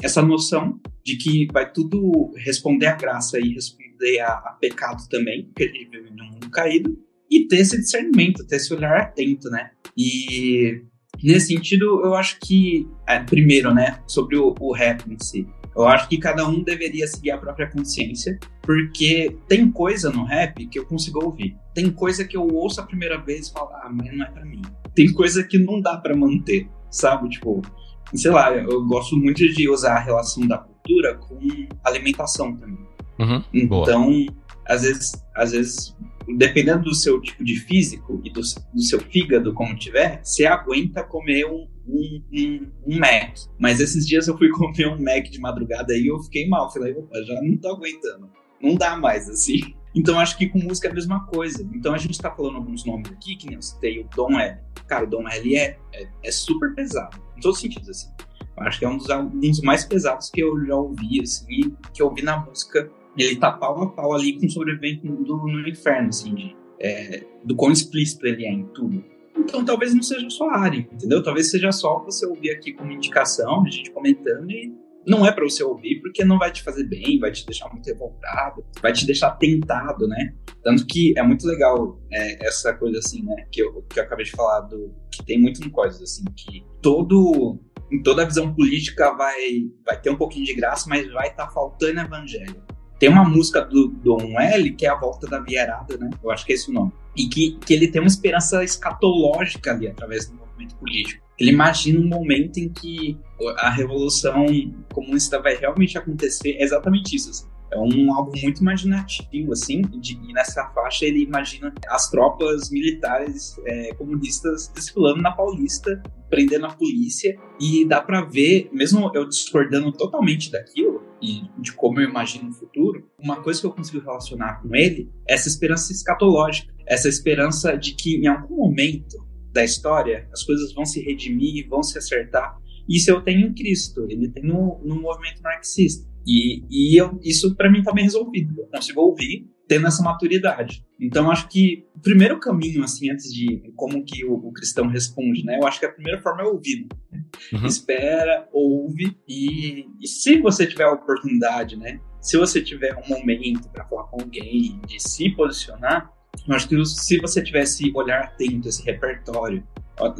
essa noção de que vai tudo responder à graça e responder a, a pecado também, porque gente vive num mundo caído, e ter esse discernimento, ter esse olhar atento, né? E nesse sentido, eu acho que, é, primeiro, né, sobre o, o rap em si, eu acho que cada um deveria seguir a própria consciência, porque tem coisa no rap que eu consigo ouvir. Tem coisa que eu ouço a primeira vez e falo, ah, mas não é pra mim. Tem coisa que não dá para manter, sabe? Tipo, sei lá, eu gosto muito de usar a relação da cultura com alimentação também. Uhum, então, boa. às vezes, às vezes, dependendo do seu tipo de físico e do, do seu fígado, como tiver, você aguenta comer um, um, um, um, Mac. Mas esses dias eu fui comer um Mac de madrugada e eu fiquei mal. Falei, opa, já não tô aguentando. Não dá mais, assim. Então acho que com música é a mesma coisa. Então a gente tá falando alguns nomes aqui, que nem eu citei o Dom L. Cara, o Dom L é, é, é super pesado, em todos os sentidos, assim. Acho que é um dos, um dos mais pesados que eu já ouvi, assim, que eu ouvi na música ele tá pau a pau ali com o sobrevivente do, no inferno, assim, de, é, do quão explícito ele é em tudo. Então talvez não seja só a área, entendeu? Talvez seja só você ouvir aqui como indicação, a gente comentando e não é para você ouvir porque não vai te fazer bem, vai te deixar muito revoltado, vai te deixar tentado, né? Tanto que é muito legal é, essa coisa assim, né? Que eu, que eu acabei de falar do que tem muito em coisas assim que todo em toda a visão política vai vai ter um pouquinho de graça, mas vai estar tá faltando evangelho. Tem uma música do Dom L, que é a volta da Vierada, né? Eu acho que é esse o nome. E que, que ele tem uma esperança escatológica ali, através do movimento político. Ele imagina um momento em que a revolução comunista vai realmente acontecer. É exatamente isso. Assim. É um álbum muito imaginativo, assim, de, e nessa faixa ele imagina as tropas militares é, comunistas desfilando na Paulista, prendendo a polícia, e dá para ver, mesmo eu discordando totalmente daquilo, e de como eu imagino o futuro, uma coisa que eu consigo relacionar com ele é essa esperança escatológica, essa esperança de que em algum momento da história as coisas vão se redimir, vão se acertar. Isso eu tenho em Cristo, ele tem no, no movimento marxista. E, e eu, isso para mim tá bem resolvido. Eu consigo ouvir tendo essa maturidade. Então acho que o primeiro caminho, assim, antes de como que o, o cristão responde, né? Eu acho que a primeira forma é ouvir. Né? Uhum. Espera, ouve e, e se você tiver a oportunidade, né? Se você tiver um momento para falar com alguém, de se posicionar, eu acho que se você tivesse olhar atento, esse repertório,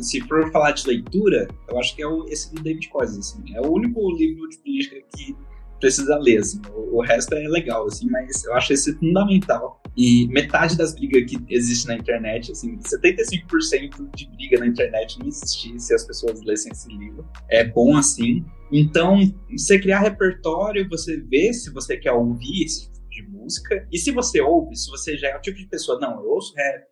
se for falar de leitura, eu acho que é o, esse do David Coises, assim. É o único livro de política que precisa ler, assim. O, o, resto é legal, assim, mas eu acho esse fundamental. E metade das brigas que existe na internet, assim, 75% de briga na internet não existia se as pessoas lessem esse livro. É bom assim. Então, você criar repertório, você vê se você quer ouvir esse tipo de música. E se você ouve, se você já é o tipo de pessoa, não, eu ouço rap,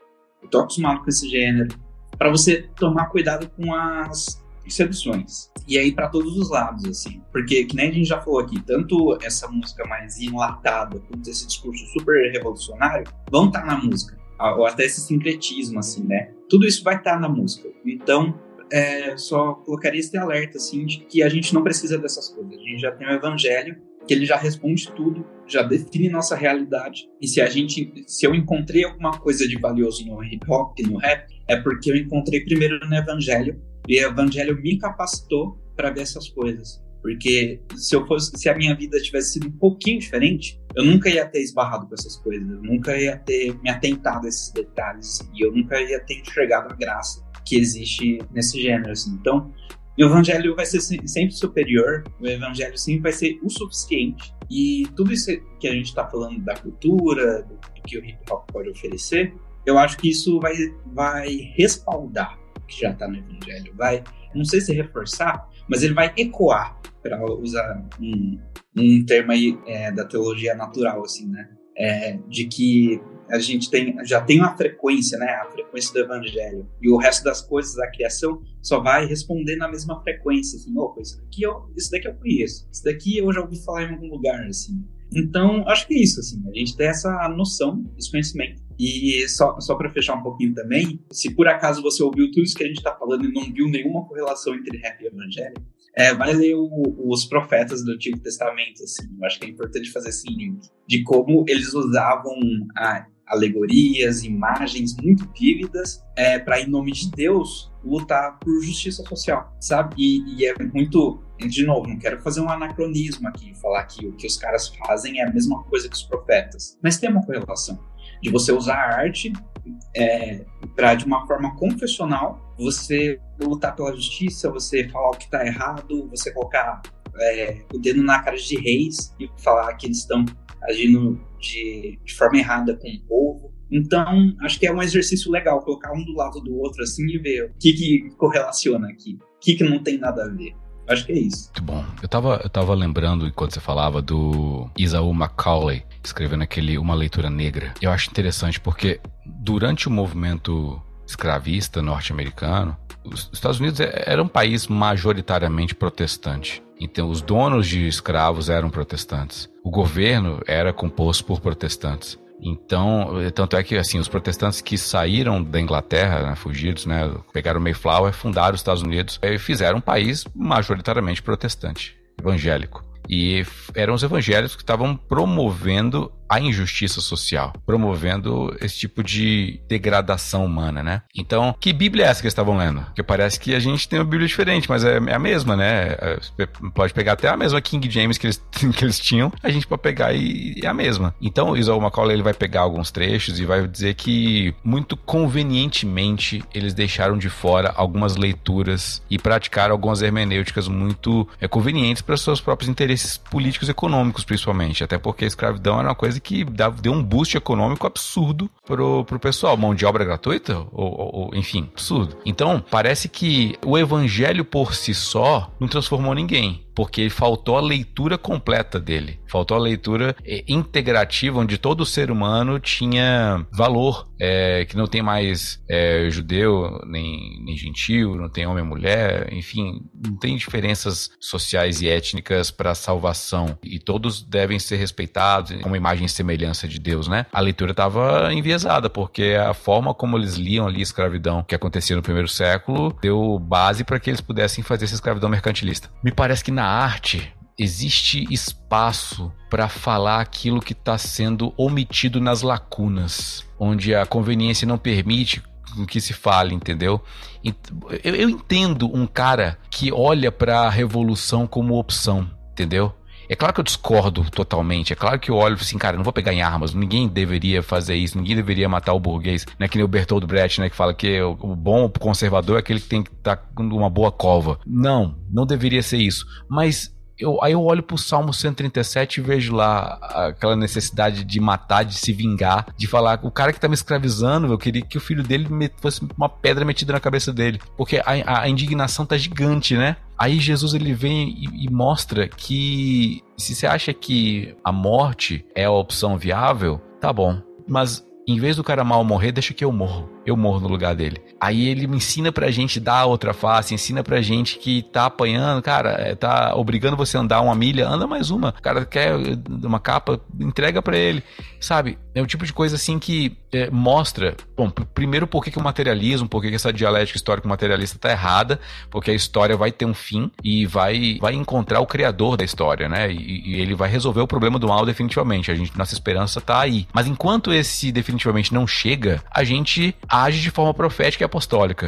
eu tô acostumado com esse gênero, para você tomar cuidado com as seduções. E aí para todos os lados, assim. Porque, que nem a gente já falou aqui, tanto essa música mais enlatada quanto esse discurso super revolucionário vão estar tá na música. Ou até esse sincretismo, assim, né? Tudo isso vai estar tá na música. Então, é, só colocaria esse alerta, assim, de que a gente não precisa dessas coisas. A gente já tem o evangelho, que ele já responde tudo, já define nossa realidade. E se a gente, se eu encontrei alguma coisa de valioso no hip hop, no rap, é porque eu encontrei primeiro no evangelho e o evangelho me capacitou para ver essas coisas. Porque se eu fosse, se a minha vida tivesse sido um pouquinho diferente, eu nunca ia ter esbarrado com essas coisas, eu nunca ia ter me atentado a esses detalhes e eu nunca ia ter enxergado a graça que existe nesse gênero. Assim. Então, o evangelho vai ser sempre superior, o evangelho sempre vai ser o suficiente. E tudo isso que a gente está falando da cultura, do, que o hip hop pode oferecer, eu acho que isso vai, vai respaldar que já está no Evangelho, vai, não sei se reforçar, mas ele vai ecoar, para usar um, um termo aí é, da teologia natural, assim, né? É, de que a gente tem, já tem uma frequência, né? A frequência do Evangelho. E o resto das coisas da criação só vai responder na mesma frequência. Assim, opa, isso daqui, eu, isso daqui eu conheço. Isso daqui eu já ouvi falar em algum lugar, assim. Então, acho que é isso, assim. A gente tem essa noção, esse conhecimento. E só, só para fechar um pouquinho também, se por acaso você ouviu tudo isso que a gente está falando e não viu nenhuma correlação entre rap e evangelho, é, vai ler o, os profetas do Antigo Testamento, assim. Eu acho que é importante fazer esse link de como eles usavam a, alegorias, imagens muito vívidas é, para, em nome de Deus, lutar por justiça social, sabe? E, e, é muito. De novo, não quero fazer um anacronismo aqui, falar que o que os caras fazem é a mesma coisa que os profetas, mas tem uma correlação de você usar a arte é, para, de uma forma confessional, você lutar pela justiça, você falar o que está errado, você colocar é, o dedo na cara de reis e falar que eles estão agindo de, de forma errada com o povo. Então, acho que é um exercício legal colocar um do lado do outro assim e ver o que, que correlaciona aqui, o que, que não tem nada a ver. Acho que é isso. Muito bom. Eu tava, eu tava lembrando, enquanto você falava, do Isaú Macaulay, escrevendo aquele Uma Leitura Negra. Eu acho interessante porque durante o movimento escravista norte-americano, os Estados Unidos é, era um país majoritariamente protestante. Então, os donos de escravos eram protestantes. O governo era composto por protestantes. Então, tanto é que assim, os protestantes que saíram da Inglaterra, né, fugidos, né, pegaram o Mayflower, fundaram os Estados Unidos e fizeram um país majoritariamente protestante, evangélico. E eram os evangélicos que estavam promovendo a injustiça social, promovendo esse tipo de degradação humana, né? Então, que Bíblia é essa que eles estavam lendo? Porque parece que a gente tem uma Bíblia diferente, mas é, é a mesma, né? É, pode pegar até a mesma King James que eles, que eles tinham, a gente pode pegar e é a mesma. Então, Isaac Macaulay ele vai pegar alguns trechos e vai dizer que muito convenientemente eles deixaram de fora algumas leituras e praticaram algumas hermenêuticas muito é, convenientes para seus próprios interesses políticos e econômicos, principalmente. Até porque a escravidão era uma coisa que deu um boost econômico absurdo pro, pro pessoal. Mão de obra gratuita? Ou, ou, enfim, absurdo. Então, parece que o evangelho por si só não transformou ninguém porque faltou a leitura completa dele. Faltou a leitura eh, integrativa, onde todo ser humano tinha valor, é, que não tem mais é, judeu, nem, nem gentil, não tem homem e mulher, enfim, não tem diferenças sociais e étnicas para salvação. E todos devem ser respeitados, uma imagem e semelhança de Deus, né? A leitura estava enviesada, porque a forma como eles liam ali a escravidão que acontecia no primeiro século deu base para que eles pudessem fazer essa escravidão mercantilista. Me parece que na na arte existe espaço para falar aquilo que está sendo omitido nas lacunas, onde a conveniência não permite que se fale, entendeu? Eu, entendo um cara que olha para a revolução como opção, entendeu? É claro que eu discordo totalmente. É claro que eu olho assim, cara, não vou pegar em armas. Ninguém deveria fazer isso. Ninguém deveria matar o burguês. Não é que nem o Bertold Brecht, né? Que fala que o, bom conservador é aquele que tem que estar tá com uma boa cova. Não, não deveria ser isso. Mas eu, aí eu olho pro Salmo 137 e vejo lá aquela necessidade de matar, de se vingar, de falar o cara que tá me escravizando, eu queria que o filho dele fosse uma pedra metida na cabeça dele. Porque a, a indignação tá gigante, né? Aí Jesus ele vem e, e mostra que se você acha que a morte é a opção viável, tá bom. Mas em vez do cara mal morrer, deixa que eu morro. Eu morro no lugar dele. Aí ele me ensina pra gente dar a outra face, ensina pra gente que tá apanhando, cara, é, tá obrigando você a andar uma milha, anda mais uma. O cara quer uma capa, entrega para ele, sabe? É o tipo de coisa assim que é, mostra, bom, primeiro por que, o materialismo, por que, que essa dialética histórico-materialista tá errada, porque a história vai ter um fim e vai, vai encontrar o criador da história, né? E, e ele vai resolver o problema do mal definitivamente. A gente, nossa esperança tá aí. Mas enquanto esse definitivamente não chega, a gente age de forma profética e apostólica.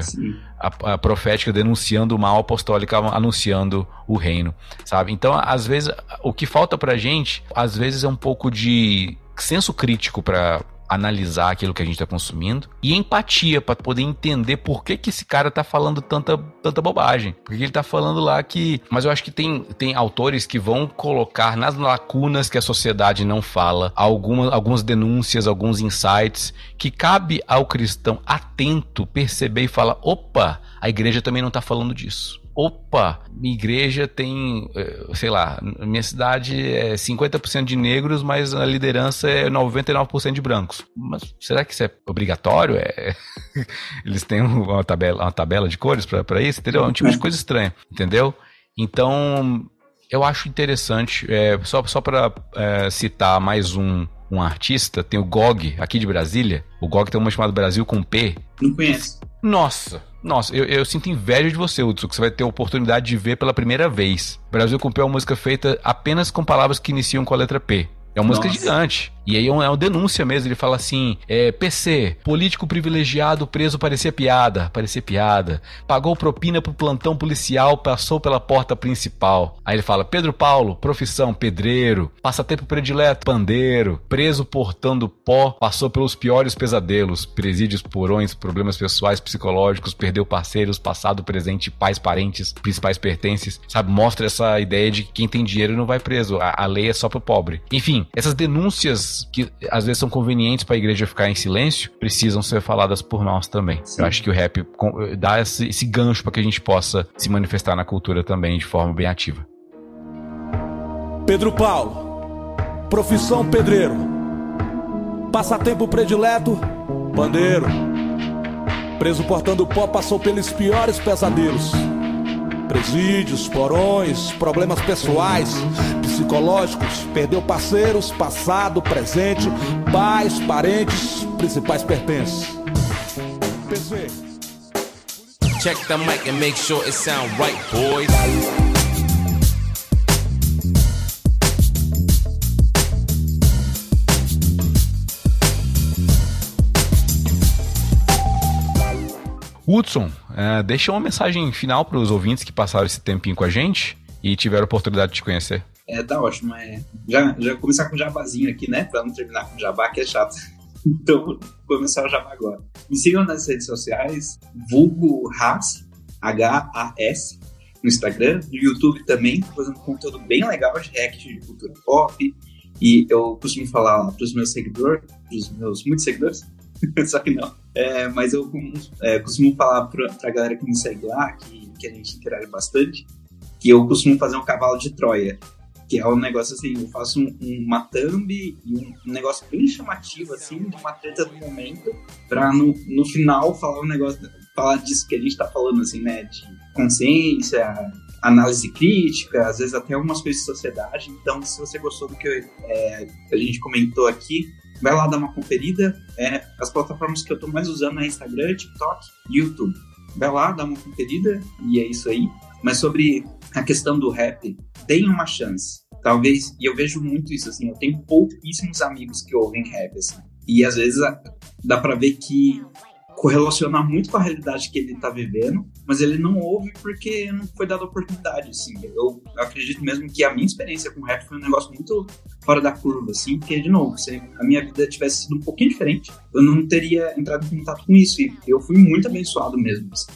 A, a, profética denunciando o mal, apostólica anunciando o reino, sabe? Então, às vezes, o que falta pra gente, às vezes é um pouco de senso crítico para analisar aquilo que a gente está consumindo e empatia para poder entender por que, que esse cara tá falando tanta, tanta bobagem. Porque ele tá falando lá que. Mas eu acho que tem, tem autores que vão colocar nas lacunas que a sociedade não fala algumas, algumas denúncias, alguns insights que cabe ao cristão atento perceber e falar: opa, a igreja também não tá falando disso opa, minha igreja tem, eh, sei lá, minha cidade é 50% de negros, mas a liderança é 99% de brancos. Mas será que isso é obrigatório? É... Eles têm uma tabela, uma tabela de cores para isso, entendeu? É um tipo de coisa estranha, entendeu? Então, eu acho interessante, é, só, só para é, citar mais um, um artista, tem o Gog, aqui de Brasília. O Gog tem uma chamada Brasil com P. Não conheço. Nossa, nossa, eu, eu, sinto inveja de você, Hudson, que você vai ter a oportunidade de ver pela primeira vez. Brasil com P é uma música feita apenas com palavras que iniciam com a letra P. É uma música gigante. E aí é uma, é uma denúncia mesmo. Ele fala assim: é, PC, político privilegiado preso parecia piada. Parecia piada. Pagou propina pro plantão policial, passou pela porta principal. Aí ele fala: Pedro Paulo, profissão, pedreiro. Passatempo predileto, pandeiro. Preso portando pó, passou pelos piores pesadelos. Presídios, porões, problemas pessoais, psicológicos, perdeu parceiros, passado, presente, pais, parentes, principais pertences. Sabe? Mostra essa ideia de que quem tem dinheiro não vai preso. A, a lei é só pro pobre. Enfim, essas denúncias que às vezes são convenientes para a igreja ficar em silêncio, precisam ser faladas por nós também. Sim. Eu acho que o rap dá esse, esse gancho para que a gente possa se manifestar na cultura também de forma bem ativa. Pedro Paulo, profissão pedreiro, passatempo predileto, bandeiro. Preso portando pó, passou pelos piores pesadelos presídios, porões, problemas pessoais, psicológicos, perdeu parceiros, passado, presente, pais, parentes, principais pertences. Check the mic and make sure it sound right, boys. Hudson, uh, deixa uma mensagem final para os ouvintes que passaram esse tempinho com a gente e tiveram a oportunidade de te conhecer. É, tá ótimo. É, já, já começar com o jabazinho aqui, né? Para não terminar com o jabá, que é chato. Então, vou começar o jabá agora. Me sigam nas redes sociais, vulgo Has, H-A-S, no Instagram, no YouTube também, fazendo conteúdo bem legal de react de cultura pop. E eu costumo falar lá pros meus seguidores, pros meus muitos seguidores, só que não. É, mas eu é, costumo falar pra, pra galera que me segue lá, que, que a gente interage bastante, que eu costumo fazer um cavalo de Troia. Que é um negócio assim, eu faço um, uma thumb e um, negócio bem chamativo, assim, de uma treta do momento, pra no, no final falar um negócio, falar disso que a gente tá falando, assim, né? De consciência, análise crítica, às vezes até algumas coisas de sociedade. Então, se você gostou do que é, a gente comentou aqui, vai lá dar uma conferida. É, as plataformas que eu estou mais usando é Instagram, TikTok e YouTube. Vai lá, dá uma conferida e é isso aí. Mas sobre a questão do rap, deem uma chance. Talvez, e eu vejo muito isso, assim, eu tenho pouquíssimos amigos que ouvem rap, assim. E às vezes dá pra ver que correlacionar muito com a realidade que ele está vivendo, mas ele não ouve porque não foi dada oportunidade, assim. Eu, acredito mesmo que a minha experiência com rap foi um negócio muito fora da curva, assim, porque, de novo, se a minha vida tivesse sido um pouquinho diferente, eu não teria entrado em contato com isso. E eu fui muito abençoado mesmo, assim,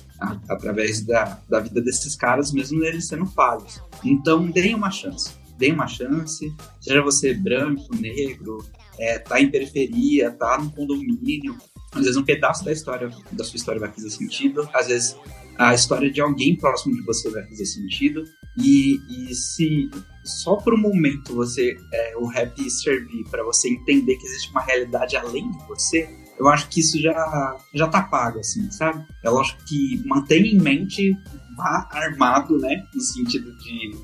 através da, da vida desses caras, mesmo eles sendo falhos. Então, deem uma chance. Deem uma chance, seja você branco, negro, é, tá em periferia, tá no condomínio, às vezes um pedaço da história, da sua história vai fazer sentido, às vezes a história de alguém próximo de você vai fazer sentido. E, e se só por um momento você é, o rap servir para você entender que existe uma realidade além de você, eu acho que isso já, já tá pago, assim, sabe? É lógico que mantenha em mente, vá armado, né? No sentido de.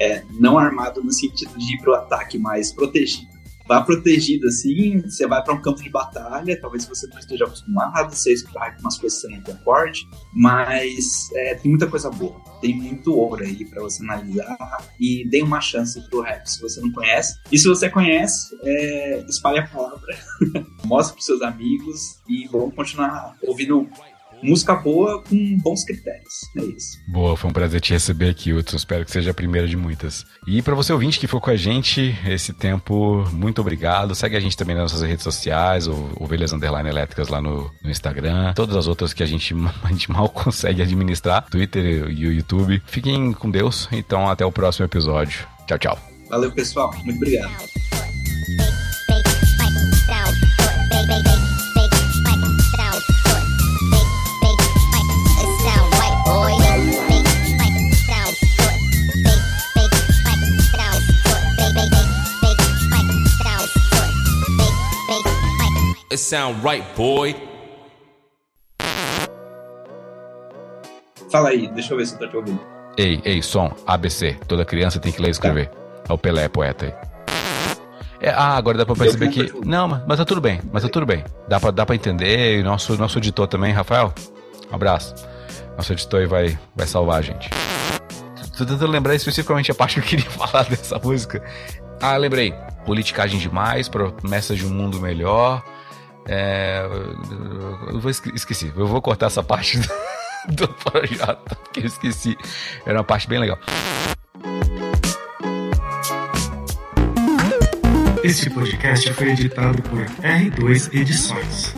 É, não armado no sentido de ir pro ataque, mas protegido vá protegido assim, você vai para um campo de batalha, talvez você não esteja acostumado, você esbarre com umas coisas que você não concorde, mas é, tem muita coisa boa, tem muito ouro aí para você analisar e dê uma chance pro rap se você não conhece. E se você conhece, é, espalhe a palavra, mostre pros seus amigos e vamos continuar ouvindo música boa com bons critérios. É isso. Boa, foi um prazer te receber aqui, Hudson. Espero que seja a primeira de muitas. E para você ouvinte que ficou com a gente esse tempo, muito obrigado. Segue a gente também nas nossas redes sociais, o Ovelhas Underline Elétricas lá no, no, Instagram. Todas as outras que a gente, a gente mal consegue administrar, Twitter e o YouTube. Fiquem com Deus. Então, até o próximo episódio. Tchau, tchau. Valeu, pessoal. Muito obrigado. It sound right, boy. Fala aí, deixa eu ver se eu tô te ouvindo. Ei, ei, som, ABC. Toda criança tem que ler e escrever. Tá. É o Pelé, poeta aí. É, ah, agora dá pra perceber que. Não, mas, mas tá tudo bem, mas tá tudo bem. Dá pra, dá pra entender. E nosso, nosso editor também, Rafael. Um abraço. Nosso editor aí vai, vai salvar a gente. Tô tentando lembrar especificamente a parte que eu queria falar dessa música. Ah, lembrei. Politicagem demais, promessa de um mundo melhor. É, eu vou esqueci. Eu vou cortar essa parte do, do projeto, porque eu esqueci. Era uma parte bem legal. Este podcast foi editado por R2 Edições.